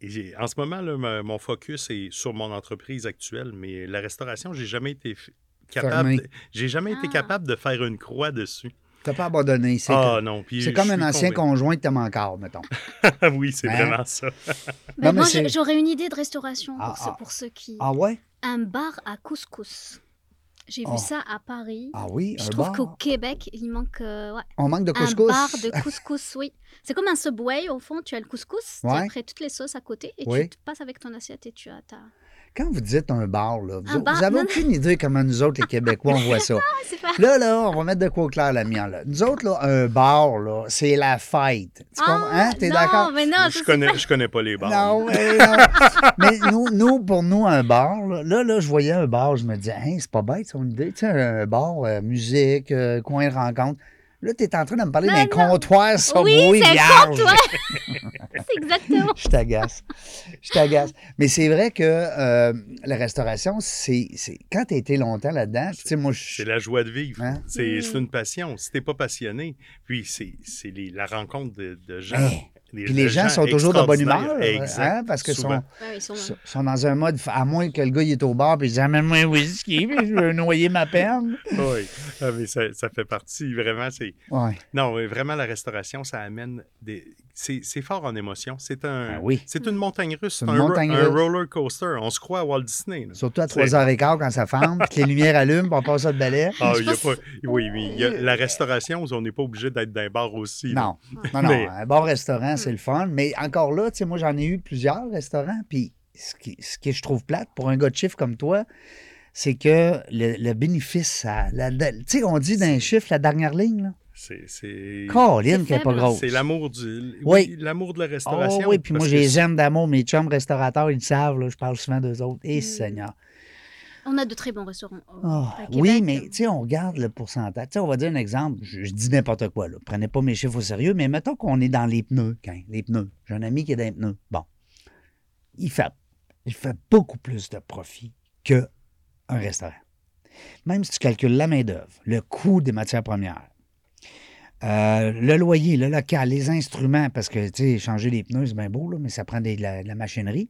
et en ce moment, là, ma- mon focus est sur mon entreprise actuelle, mais la restauration, j'ai jamais été capable. J'ai jamais été Ah. capable de faire une croix dessus. T'as pas abandonné. C'est Ah non, puis c'est comme un ancien convaincu. conjoint que t'aimes encore, mettons. oui, c'est Hein? vraiment ça. Ben, Non, mais moi, c'est- j'aurais une idée de restauration Ah, pour, ceux, ah. pour ceux qui... Ah ouais? Un bar à couscous. J'ai Oh. vu ça à Paris. Ah oui, Je un trouve bar. qu'au Québec, il manque euh, ouais, On manque de un couscous. bar de couscous, oui. C'est comme un Subway, au fond, tu as le couscous, Ouais. tu après toutes les sauces à côté, et Oui. tu te passes avec ton assiette et tu as ta... Quand vous dites un bar, là, vous, Un bar, vous avez non, aucune idée comment nous autres, les Québécois, on voit ça. Ah, c'est pas... Là, là, on va mettre de quoi au clair la mienne. Là. Nous autres, là, un bar, là, c'est la fête. Tu comprends? Hein? T'es non, d'accord? mais non, je, connais, pas- je connais pas les bars. Non, mais non. mais nous, nous, pour nous, un bar, là, là, là, je voyais un bar, je me disais, hein, c'est pas bête son idée. Tu sais, un bar, euh, musique, euh, coin de rencontre. Là, tu es en train de me parler d'un comptoir sur Oui, c'est comptoir. C'est exactement. Je t'agace. Je t'agace. Mais c'est vrai que euh, la restauration, c'est. c'est- Quand tu as été longtemps là-dedans, tu sais, moi, je. C'est la joie de vivre. Hein? C'est Mm. c'est une passion. Si t'es pas passionné, puis c'est c'est les- la rencontre de, de gens. Hey. Puis les gens sont toujours de bonne humeur. hein, parce que Souvent. sont, Ouais, ils sont... dans un mode. À moins que le gars il est au bar et il dit Amène-moi un whisky, puis je veux noyer ma peine. Oui, Ah, mais ça, ça fait partie, vraiment. c'est Ouais. Non, mais vraiment, la restauration, ça amène des. C'est c'est fort en émotion. C'est un. Oui. C'est une montagne russe. C'est un, ro- montagne un russe. roller coaster. On se croit à Walt Disney. là. Surtout à C'est- 3h15 quand ça ferme, puis que les lumières allument, puis on passe de balai. Ah, il y a pas- Oui, oui. y a- la restauration, on n'est pas obligé d'être dans un bar aussi. là. Non, non, non. Mais- Un bon restaurant, c'est le fun. Mais encore là, tu sais, moi, j'en ai eu plusieurs restaurants. Puis ce qui, ce que je trouve plate pour un gars de chiffre comme toi, c'est que le, le bénéfice, tu sais, on dit d'un chiffre, la dernière ligne, là. C'est. C'est qui n'est pas grosse. C'est l'amour du. Oui. l'amour de la Oh, restauration. oui, puis moi, je les aime d'amour. Mes chums restaurateurs, ils le savent, là, je parle souvent d'eux autres. Et Mm. Seigneur. On a de très bons restaurants. au- Ah, à oui, mais tu sais, on regarde le pourcentage. Tu sais, on va dire un exemple. Je, je dis n'importe quoi, là. Prenez pas mes chiffres au sérieux, mais mettons qu'on est dans les pneus, quand, les pneus. J'ai un ami qui est dans les pneus. Bon. Il fait, il fait beaucoup plus de profit qu'un restaurant. Même si tu calcules la main-d'œuvre, le coût des matières premières, euh, le loyer, le local, les instruments, parce que, tu sais, changer les pneus, c'est bien beau, là, mais ça prend des- de, la, de la machinerie.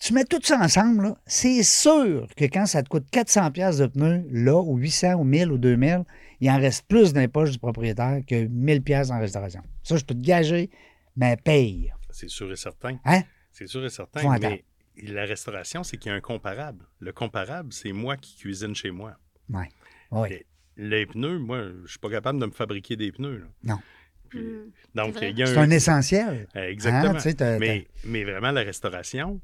Tu mets tout ça ensemble, c'est sûr que quand ça te coûte 400 pièces de pneus, là, ou 800, ou 1000, ou 2000, il en reste plus dans les poches du propriétaire que 1000 pièces en restauration. Ça, je peux te gager, mais paye. C'est sûr et certain. Hein? C'est sûr et certain. Faut entendre. Mais la restauration, c'est qu'il y a un comparable. Le comparable, c'est moi qui cuisine chez moi. Oui. Oui. Les, les pneus, moi, je suis pas capable de me fabriquer des pneus. là. Non. Puis, Mm. donc, il y a C'est un. un essentiel. Exactement. Hein, tu sais, t'as- mais, mais vraiment, la restauration,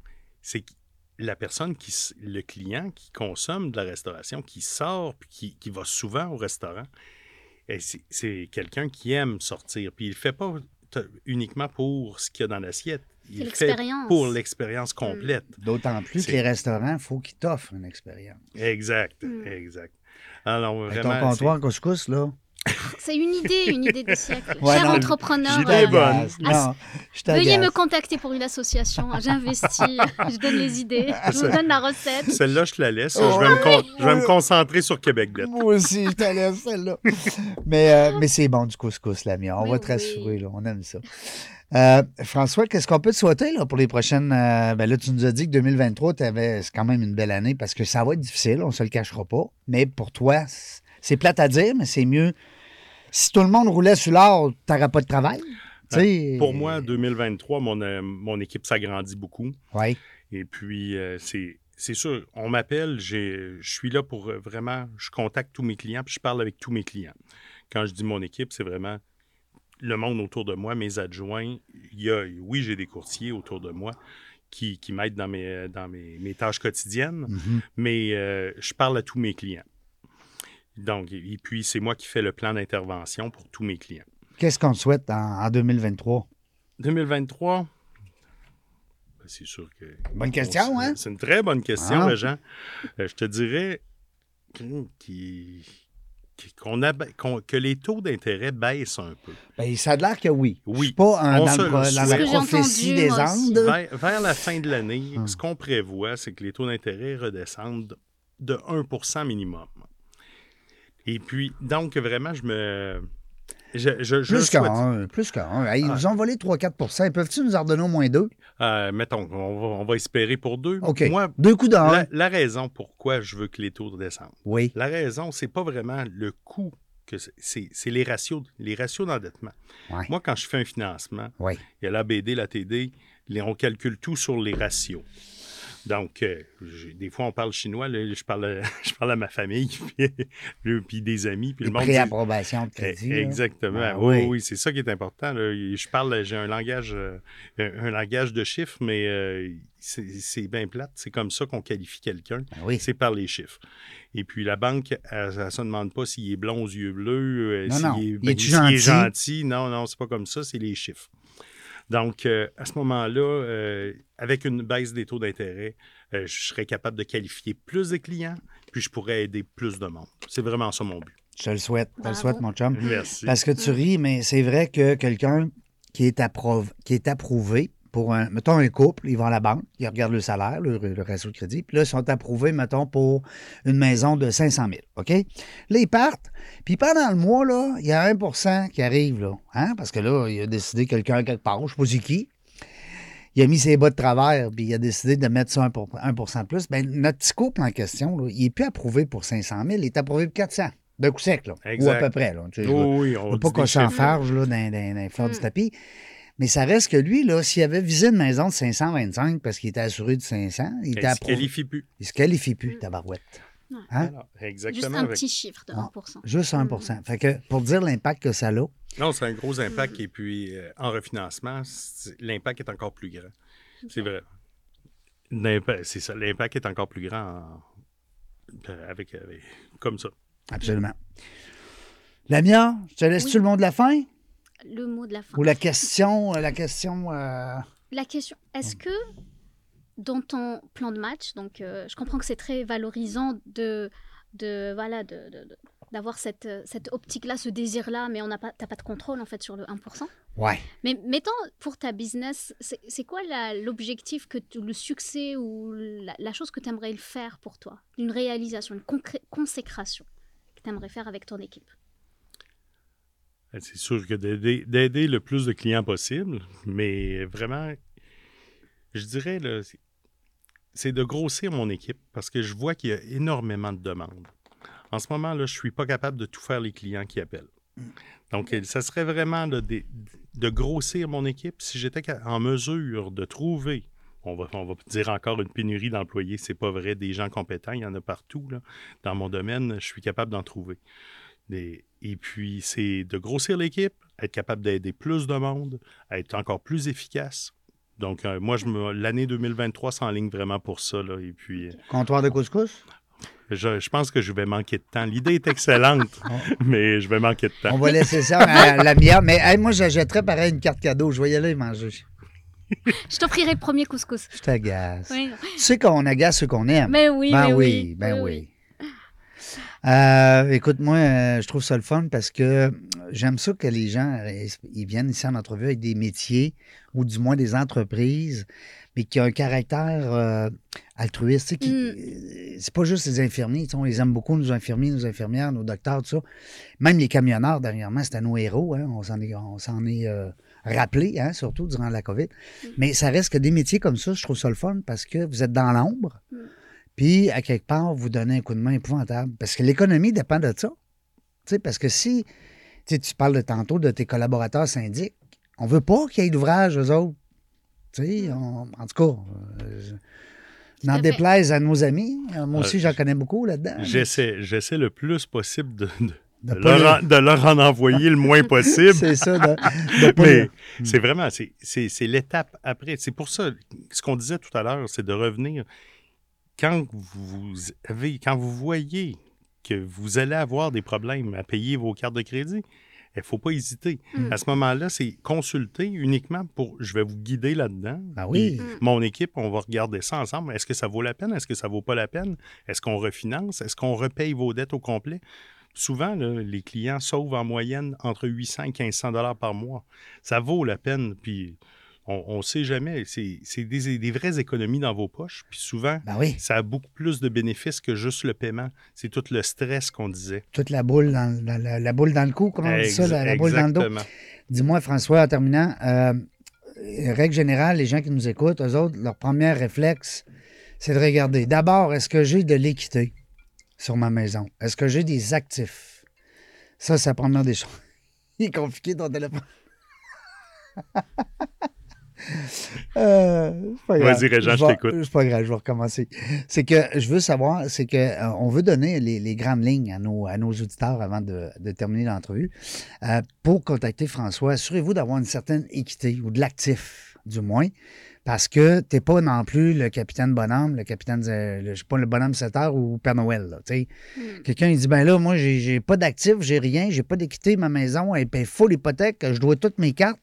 c'est que la personne qui, le client qui consomme de la restauration, qui sort, puis qui, qui va souvent au restaurant, et c'est- c'est quelqu'un qui aime sortir. Puis il ne le fait pas t- uniquement pour ce qu'il y a dans l'assiette. Il fait l'expérience. pour l'expérience complète. D'autant plus que les restaurants, il faut qu'ils t'offrent une expérience. Exact, Mm. exact. Alors, Avec vraiment, ton comptoir couscous, là? C'est une idée, une idée de siècle. Ouais, Cher non, entrepreneur, euh, bonne. Non, je veuillez me contacter pour une association. J'investis, je donne les idées, je vous donne la recette. Celle-là, je te la laisse. Oh, je, vais me con- oui. je vais me concentrer sur Québec. Moi aussi, je te laisse celle-là. mais euh, mais c'est bon du couscous, la mienne. On Oui, va te oui. rassurer, là. On aime ça. Euh, François, qu'est-ce qu'on peut te souhaiter là, pour les prochaines. euh, ben là, tu nous as dit que 2023, t'avais- c'est quand même une belle année parce que ça va être difficile, on se le cachera pas. Mais pour toi, c'est- c'est plate à dire, mais c'est mieux. Si tout le monde roulait sur l'or, tu n'aurais pas de travail. Sais, Pour moi, 2023, mon, euh, mon équipe s'agrandit beaucoup. Oui. Et puis, euh, c'est, c'est sûr, on m'appelle, je suis là pour euh, vraiment, je contacte tous mes clients, puis je parle avec tous mes clients. Quand je dis mon équipe, c'est vraiment le monde autour de moi, mes adjoints. Il y a, oui, j'ai des courtiers autour de moi qui, qui m'aident dans mes, dans mes, mes tâches quotidiennes, Mhm. mais euh, je parle à tous mes clients. Donc, et puis, c'est moi qui fais le plan d'intervention pour tous mes clients. Qu'est-ce qu'on te souhaite en, en 2023? 2023, ben, c'est sûr que. Bonne question, on- hein? C'est une très bonne question, Ah. Jean. Euh, je te dirais qui- qui- qu'on que les taux d'intérêt baissent un peu. Ben, ça a l'air que oui. Oui. Je suis pas un, dans, se le- dans la prophétie des. Andes. Vers, vers la fin de l'année, Hum. ce qu'on prévoit, c'est que les taux d'intérêt redescendent de 1% minimum. Et puis, donc, vraiment, je me. Je, je, je Plus qu'un. Plus qu'un. Hey, Ils Ah. nous ont volé 3-4% Peuvent-tu nous en redonner au moins deux? Euh, mettons, on va, on va espérer pour deux. Moi, deux coups d'un. la, la raison pourquoi je veux que les taux redescendent, Oui. La raison, c'est pas vraiment le coût que c'est- les ratios, les ratios d'endettement. Ouais. Moi, quand je fais un financement, il y a l'ABD, la TD, on calcule tout sur les ratios. Donc, euh, des fois, on parle chinois, là, je, parle, à- je parle à ma famille, puis, des amis, puis le monde dit- préapprobations de Eh, crédit. là. Exactement. Ah, oui, oui. oui, c'est ça qui est important. là. Je parle, j'ai un langage, euh, un langage de chiffres, mais euh, c'est bien plate. C'est comme ça qu'on qualifie quelqu'un. Ah oui. C'est par les chiffres. Et puis la banque, elle ne se demande pas s'il est blond aux yeux bleus, s'il est, ben, s'il est gentil? gentil. Non, non, c'est pas comme ça, c'est les chiffres. Donc, euh, à ce moment-là, euh, avec une baisse des taux d'intérêt, euh, je serais capable de qualifier plus de clients, puis je pourrais aider plus de monde. C'est vraiment ça mon but. Je te le souhaite. Je le souhaite, mon chum. Merci. Parce que tu ris, mais c'est vrai que quelqu'un qui est, qui est approuvé pour un. Mettons un couple, ils vont à la banque, ils regardent le salaire, le, le ratio de crédit, puis là, ils sont approuvés, mettons, pour une maison de 500 000. OK? Là, ils partent, puis pendant le mois, là, il y a 1% qui arrive, là. Hein? Parce que là, il a décidé quelqu'un quelque part, je ne sais pas qui. Il a mis ses bas de travers, puis il a décidé de mettre ça 1, pour- 1 de plus. Bien, notre petit couple en question, là, il n'est plus approuvé pour 500 000, il est approuvé pour 400. De coup sec, là. Ou à peu près, là. Tu sais, je veux- Oh oui, on on va pas qu'on s'enfarge dans, dans, dans les fleurs du Mm. tapis. Mais ça reste que lui, là, s'il avait visé une maison de 525 parce qu'il était assuré de 500, il était Il se approuvé. qualifie plus. Il se qualifie plus, Mm. tabarouette. Hein? Alors, Juste exactement. un avec- petit chiffre de Ah. 1%. Juste 1 Fait que pour dire l'impact que ça a, Non, c'est un gros impact. Et puis, euh, en refinancement, l'impact est encore plus grand. C'est vrai. C'est ça. L'impact est encore plus grand en- euh, avec, avec- comme ça. absolument. Lamia, je te laisse-tu Oui. le mot de la fin? Le mot de la fin. Ou la question, euh, la question. euh, La question, est-ce que dans ton plan de match, donc euh, je comprends que c'est très valorisant de, de voilà, de, d'avoir cette, cette optique-là, ce désir-là, mais on n'a pas, t'as pas de contrôle en fait sur le 1%. Ouais. Mais mettons pour ta business, c'est, c'est quoi la- l'objectif, que tu- le succès ou la, la chose que tu aimerais faire pour toi? Une réalisation, une concré- consécration que tu aimerais faire avec ton équipe? C'est sûr que d'aider, le plus de clients possible, mais vraiment, je dirais, c'est- de grossir mon équipe parce que je vois qu'il y a énormément de demandes. En ce moment, là, je ne suis pas capable de tout faire les clients qui appellent. Donc, euh, ça serait vraiment de, de grossir mon équipe si j'étais en mesure de trouver, on va, on va dire encore une pénurie d'employés, c'est pas vrai, des gens compétents, il y en a partout. Là. Dans mon domaine, je suis capable d'en trouver. Des- et puis, c'est de grossir l'équipe, être capable d'aider plus de monde, être encore plus efficace. Donc, euh, moi, je me, l'année 2023 s'enligne vraiment pour ça. Là, et puis, euh, Comptoir de couscous? je, je pense que je vais manquer de temps. L'idée est excellente, mais je vais manquer de On temps. va laisser ça à Lamia. Mais hey, moi, j'achèterais pareil une carte cadeau. Je vais y aller manger. Je t'offrirai le premier couscous. Je t'agace. Oui. Tu sais qu'on agace ceux qu'on aime. Mais oui, Ben mais oui, oui. ben oui. Euh, écoute, moi, euh, je trouve ça le fun parce que j'aime ça que les gens euh, ils viennent ici en entrevue avec des métiers ou du moins des entreprises, mais qui ont un caractère euh, altruiste. tu sais, qui- Mm. euh, C'est pas juste les infirmiers. tu sais, On les aime beaucoup, nos infirmiers, nos infirmières, nos docteurs, tout ça. Même les camionneurs, dernièrement, c'était nos héros. hein, On s'en est, on s'en est euh, rappelé, hein, surtout durant la COVID. Mais ça reste que des métiers comme ça, je trouve ça le fun parce que vous êtes dans l'ombre. Mm. Puis, à quelque part, vous donnez un coup de main épouvantable. Parce que l'économie dépend de ça. Parce que si tu parles de tantôt de tes collaborateurs syndics, on veut pas qu'il y ait d'ouvrage, eux autres. On- en tout cas, euh, n'en déplaise à nos amis. Euh, Moi aussi, Euh, j'en connais beaucoup là-dedans. J'essaie, j'essaie le plus possible de, de- De de pas leur, en, de leur en envoyer le moins possible. C'est ça, de, Mais c'est vraiment, c'est l'étape après. C'est pour ça, ce qu'on disait tout à l'heure, c'est de revenir. Quand vous, avez, quand vous voyez que vous allez avoir des problèmes à payer vos cartes de crédit, il ne faut pas hésiter. Mm. À ce moment-là, c'est consulter uniquement pour. Je vais vous guider là-dedans. Ben oui. Puis Mon équipe, on va regarder ça ensemble. Est-ce que ça vaut la peine? Est-ce que ça vaut pas la peine? Est-ce qu'on refinance? Est-ce qu'on repaye vos dettes au complet? Souvent, là, les clients sauvent en moyenne entre 800 et 1500 dollars par mois. Ça vaut la peine. Puis on ne sait jamais. C'est des, des vraies économies dans vos poches. Puis souvent, Ben oui, ça a beaucoup plus de bénéfices que juste le paiement. C'est tout le stress qu'on disait. toute la boule dans, dans- la, la boule dans le cou, comment on dit ça, la, la boule dans le dos. Exactement. Dis-moi, François, en terminant, euh, règle générale, les gens qui nous écoutent, eux autres, leur premier réflexe, c'est de regarder. D'abord, est-ce que j'ai de l'équité sur ma maison? Est-ce que j'ai des actifs? Ça, c'est la première des choses. Il est compliqué ton téléphone. Euh. Vas-y, Régent, je t'écoute. C'est pas grave, je vais recommencer. C'est que je veux savoir, c'est que euh, on veut donner les, les grandes lignes à nos, à nos auditeurs avant de, de terminer l'entrevue. Euh, pour contacter François, assurez-vous d'avoir une certaine équité ou de l'actif, du moins, parce que tu n'es pas non plus le capitaine bonhomme, le capitaine, le- je sais pas, le bonhomme 7 heures ou Père Noël. là, tu sais. Mm. Quelqu'un il dit ben là, moi, j'ai j'ai pas d'actif, j'ai rien, j'ai pas d'équité, ma maison, elle paye full hypothèque, je dois toutes mes cartes.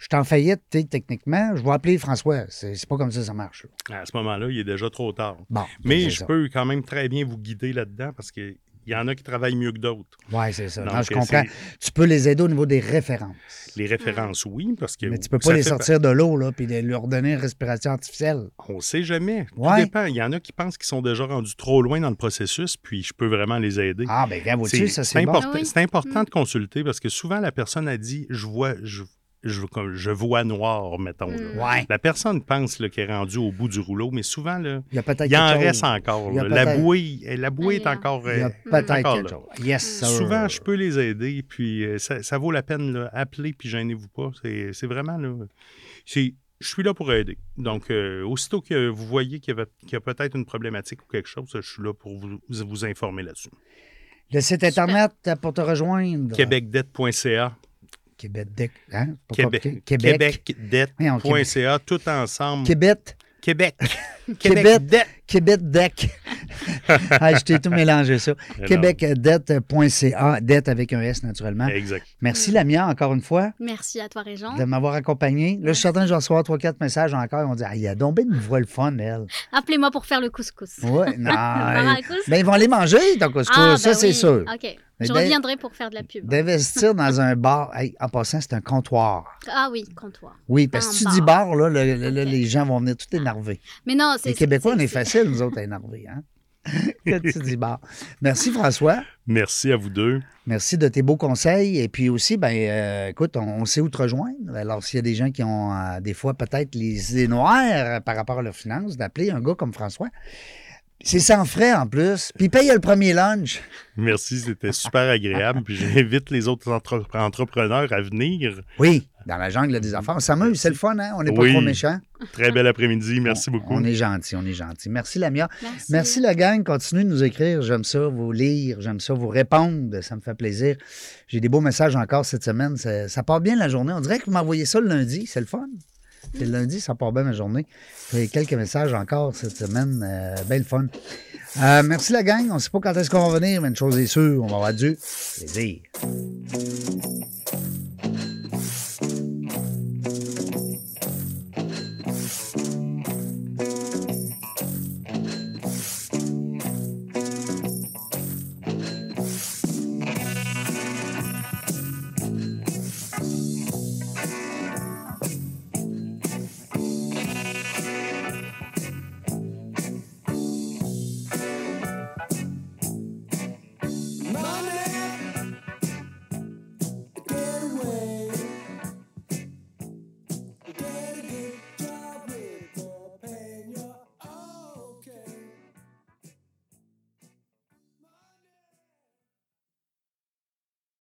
Je suis en faillite, techniquement. Je vais appeler François. C'est pas comme ça que ça marche. là. À ce moment-là, il est déjà trop tard. Bon. Mais je ça. peux quand même très bien vous guider là-dedans parce qu'il Il y en a qui travaillent mieux que d'autres. Oui, c'est ça. Donc, Non, je comprends. Tu peux les aider au niveau des références. Les références, oui, parce que. Mais tu peux ça pas les fait- sortir de l'eau, là, puis leur donner une respiration artificielle. On sait jamais. Tout Ouais. dépend. Il y en a qui pensent qu'ils sont déjà rendus trop loin dans le processus, puis je peux vraiment les aider. Ah, ben, C'est vois-tu, ça, c'est bon. important, Ah oui. c'est important Mm. de consulter parce que souvent la personne a dit je vois je, je, comme- je vois noir, mettons. Mm. Ouais. La personne pense qu'elle est rendue au bout du rouleau, mais souvent, là, Il y a peut-être il en reste chose. encore. Il y a là. La bouée, la bouée est encore. Il y a peut-être chose. Yes, sir. Souvent, je peux les aider, puis euh, ça, ça vaut la peine. Là, appelez, puis gênez-vous pas. C'est vraiment là. Je suis là pour aider. Donc, euh, aussitôt que vous voyez qu'il y, avait- qu'il y a peut-être une problématique ou quelque chose, je suis là pour vous, vous informer là-dessus. Le site Internet pour te rejoindre. Québecdebt.ca. Québec. Deck, Hein? Québec. Québec. Québecdebt.ca, tout ensemble. Québec. Québec. Québec. Québec. Québec Deck. ah, je t'ai tout mélangé ça. Québecdette.ca, dette avec un S naturellement. Exact. Merci Lamia encore une fois Merci à toi, Régent. de m'avoir accompagné. Là, je suis certain que je vais recevoir trois, quatre messages encore. On dit Ah, il y a donc une voix le fun, elle. Appelez-moi pour faire le couscous. Ouais, non. Ben, ils vont aller manger, ton couscous, Ah, ça, ben c'est oui. sûr. OK. Mais Je reviendrai pour faire de la pub. D'investir dans un bar, Hey, en passant, c'est un comptoir. Ah oui, comptoir. Oui, parce que si tu bar. dis bar, là, le- le- les gens vont venir tout énervés. Mais non, c'est. Les Québécois, on c'est- est facile, nous autres, à énerver. Hein? Quand tu dis bar. Merci, François. Merci à vous deux. Merci de tes beaux conseils. Et puis aussi, ben, euh, écoute, on, on sait où te rejoindre. Alors, s'il y a des gens qui ont euh, des fois peut-être les idées noires par rapport à leurs finances, d'appeler un gars comme François. C'est sans frais en plus. Puis il paye le premier lunch. Merci, c'était super agréable. Puis j'invite les autres entre- entrepreneurs à venir. Oui, dans la jungle des affaires. On s'amuse, c'est le fun, hein? On n'est pas Oui. trop méchants. Très bel après-midi. Merci On- beaucoup. On est gentil, on est gentil. Merci, Lamia. Merci. Merci, la gang. Continuez de nous écrire. J'aime ça, vous lire. J'aime ça, vous répondre. Ça me fait plaisir. J'ai des beaux messages encore cette semaine. Ça, ça part bien la journée. On dirait que vous m'envoyez ça le lundi. C'est le fun. C'est le lundi, ça part bien ma journée. J'ai quelques messages encore cette semaine. Euh, Belle fun. Euh, merci la gang. On ne sait pas quand est-ce qu'on va venir, mais une chose est sûre, on va avoir du plaisir.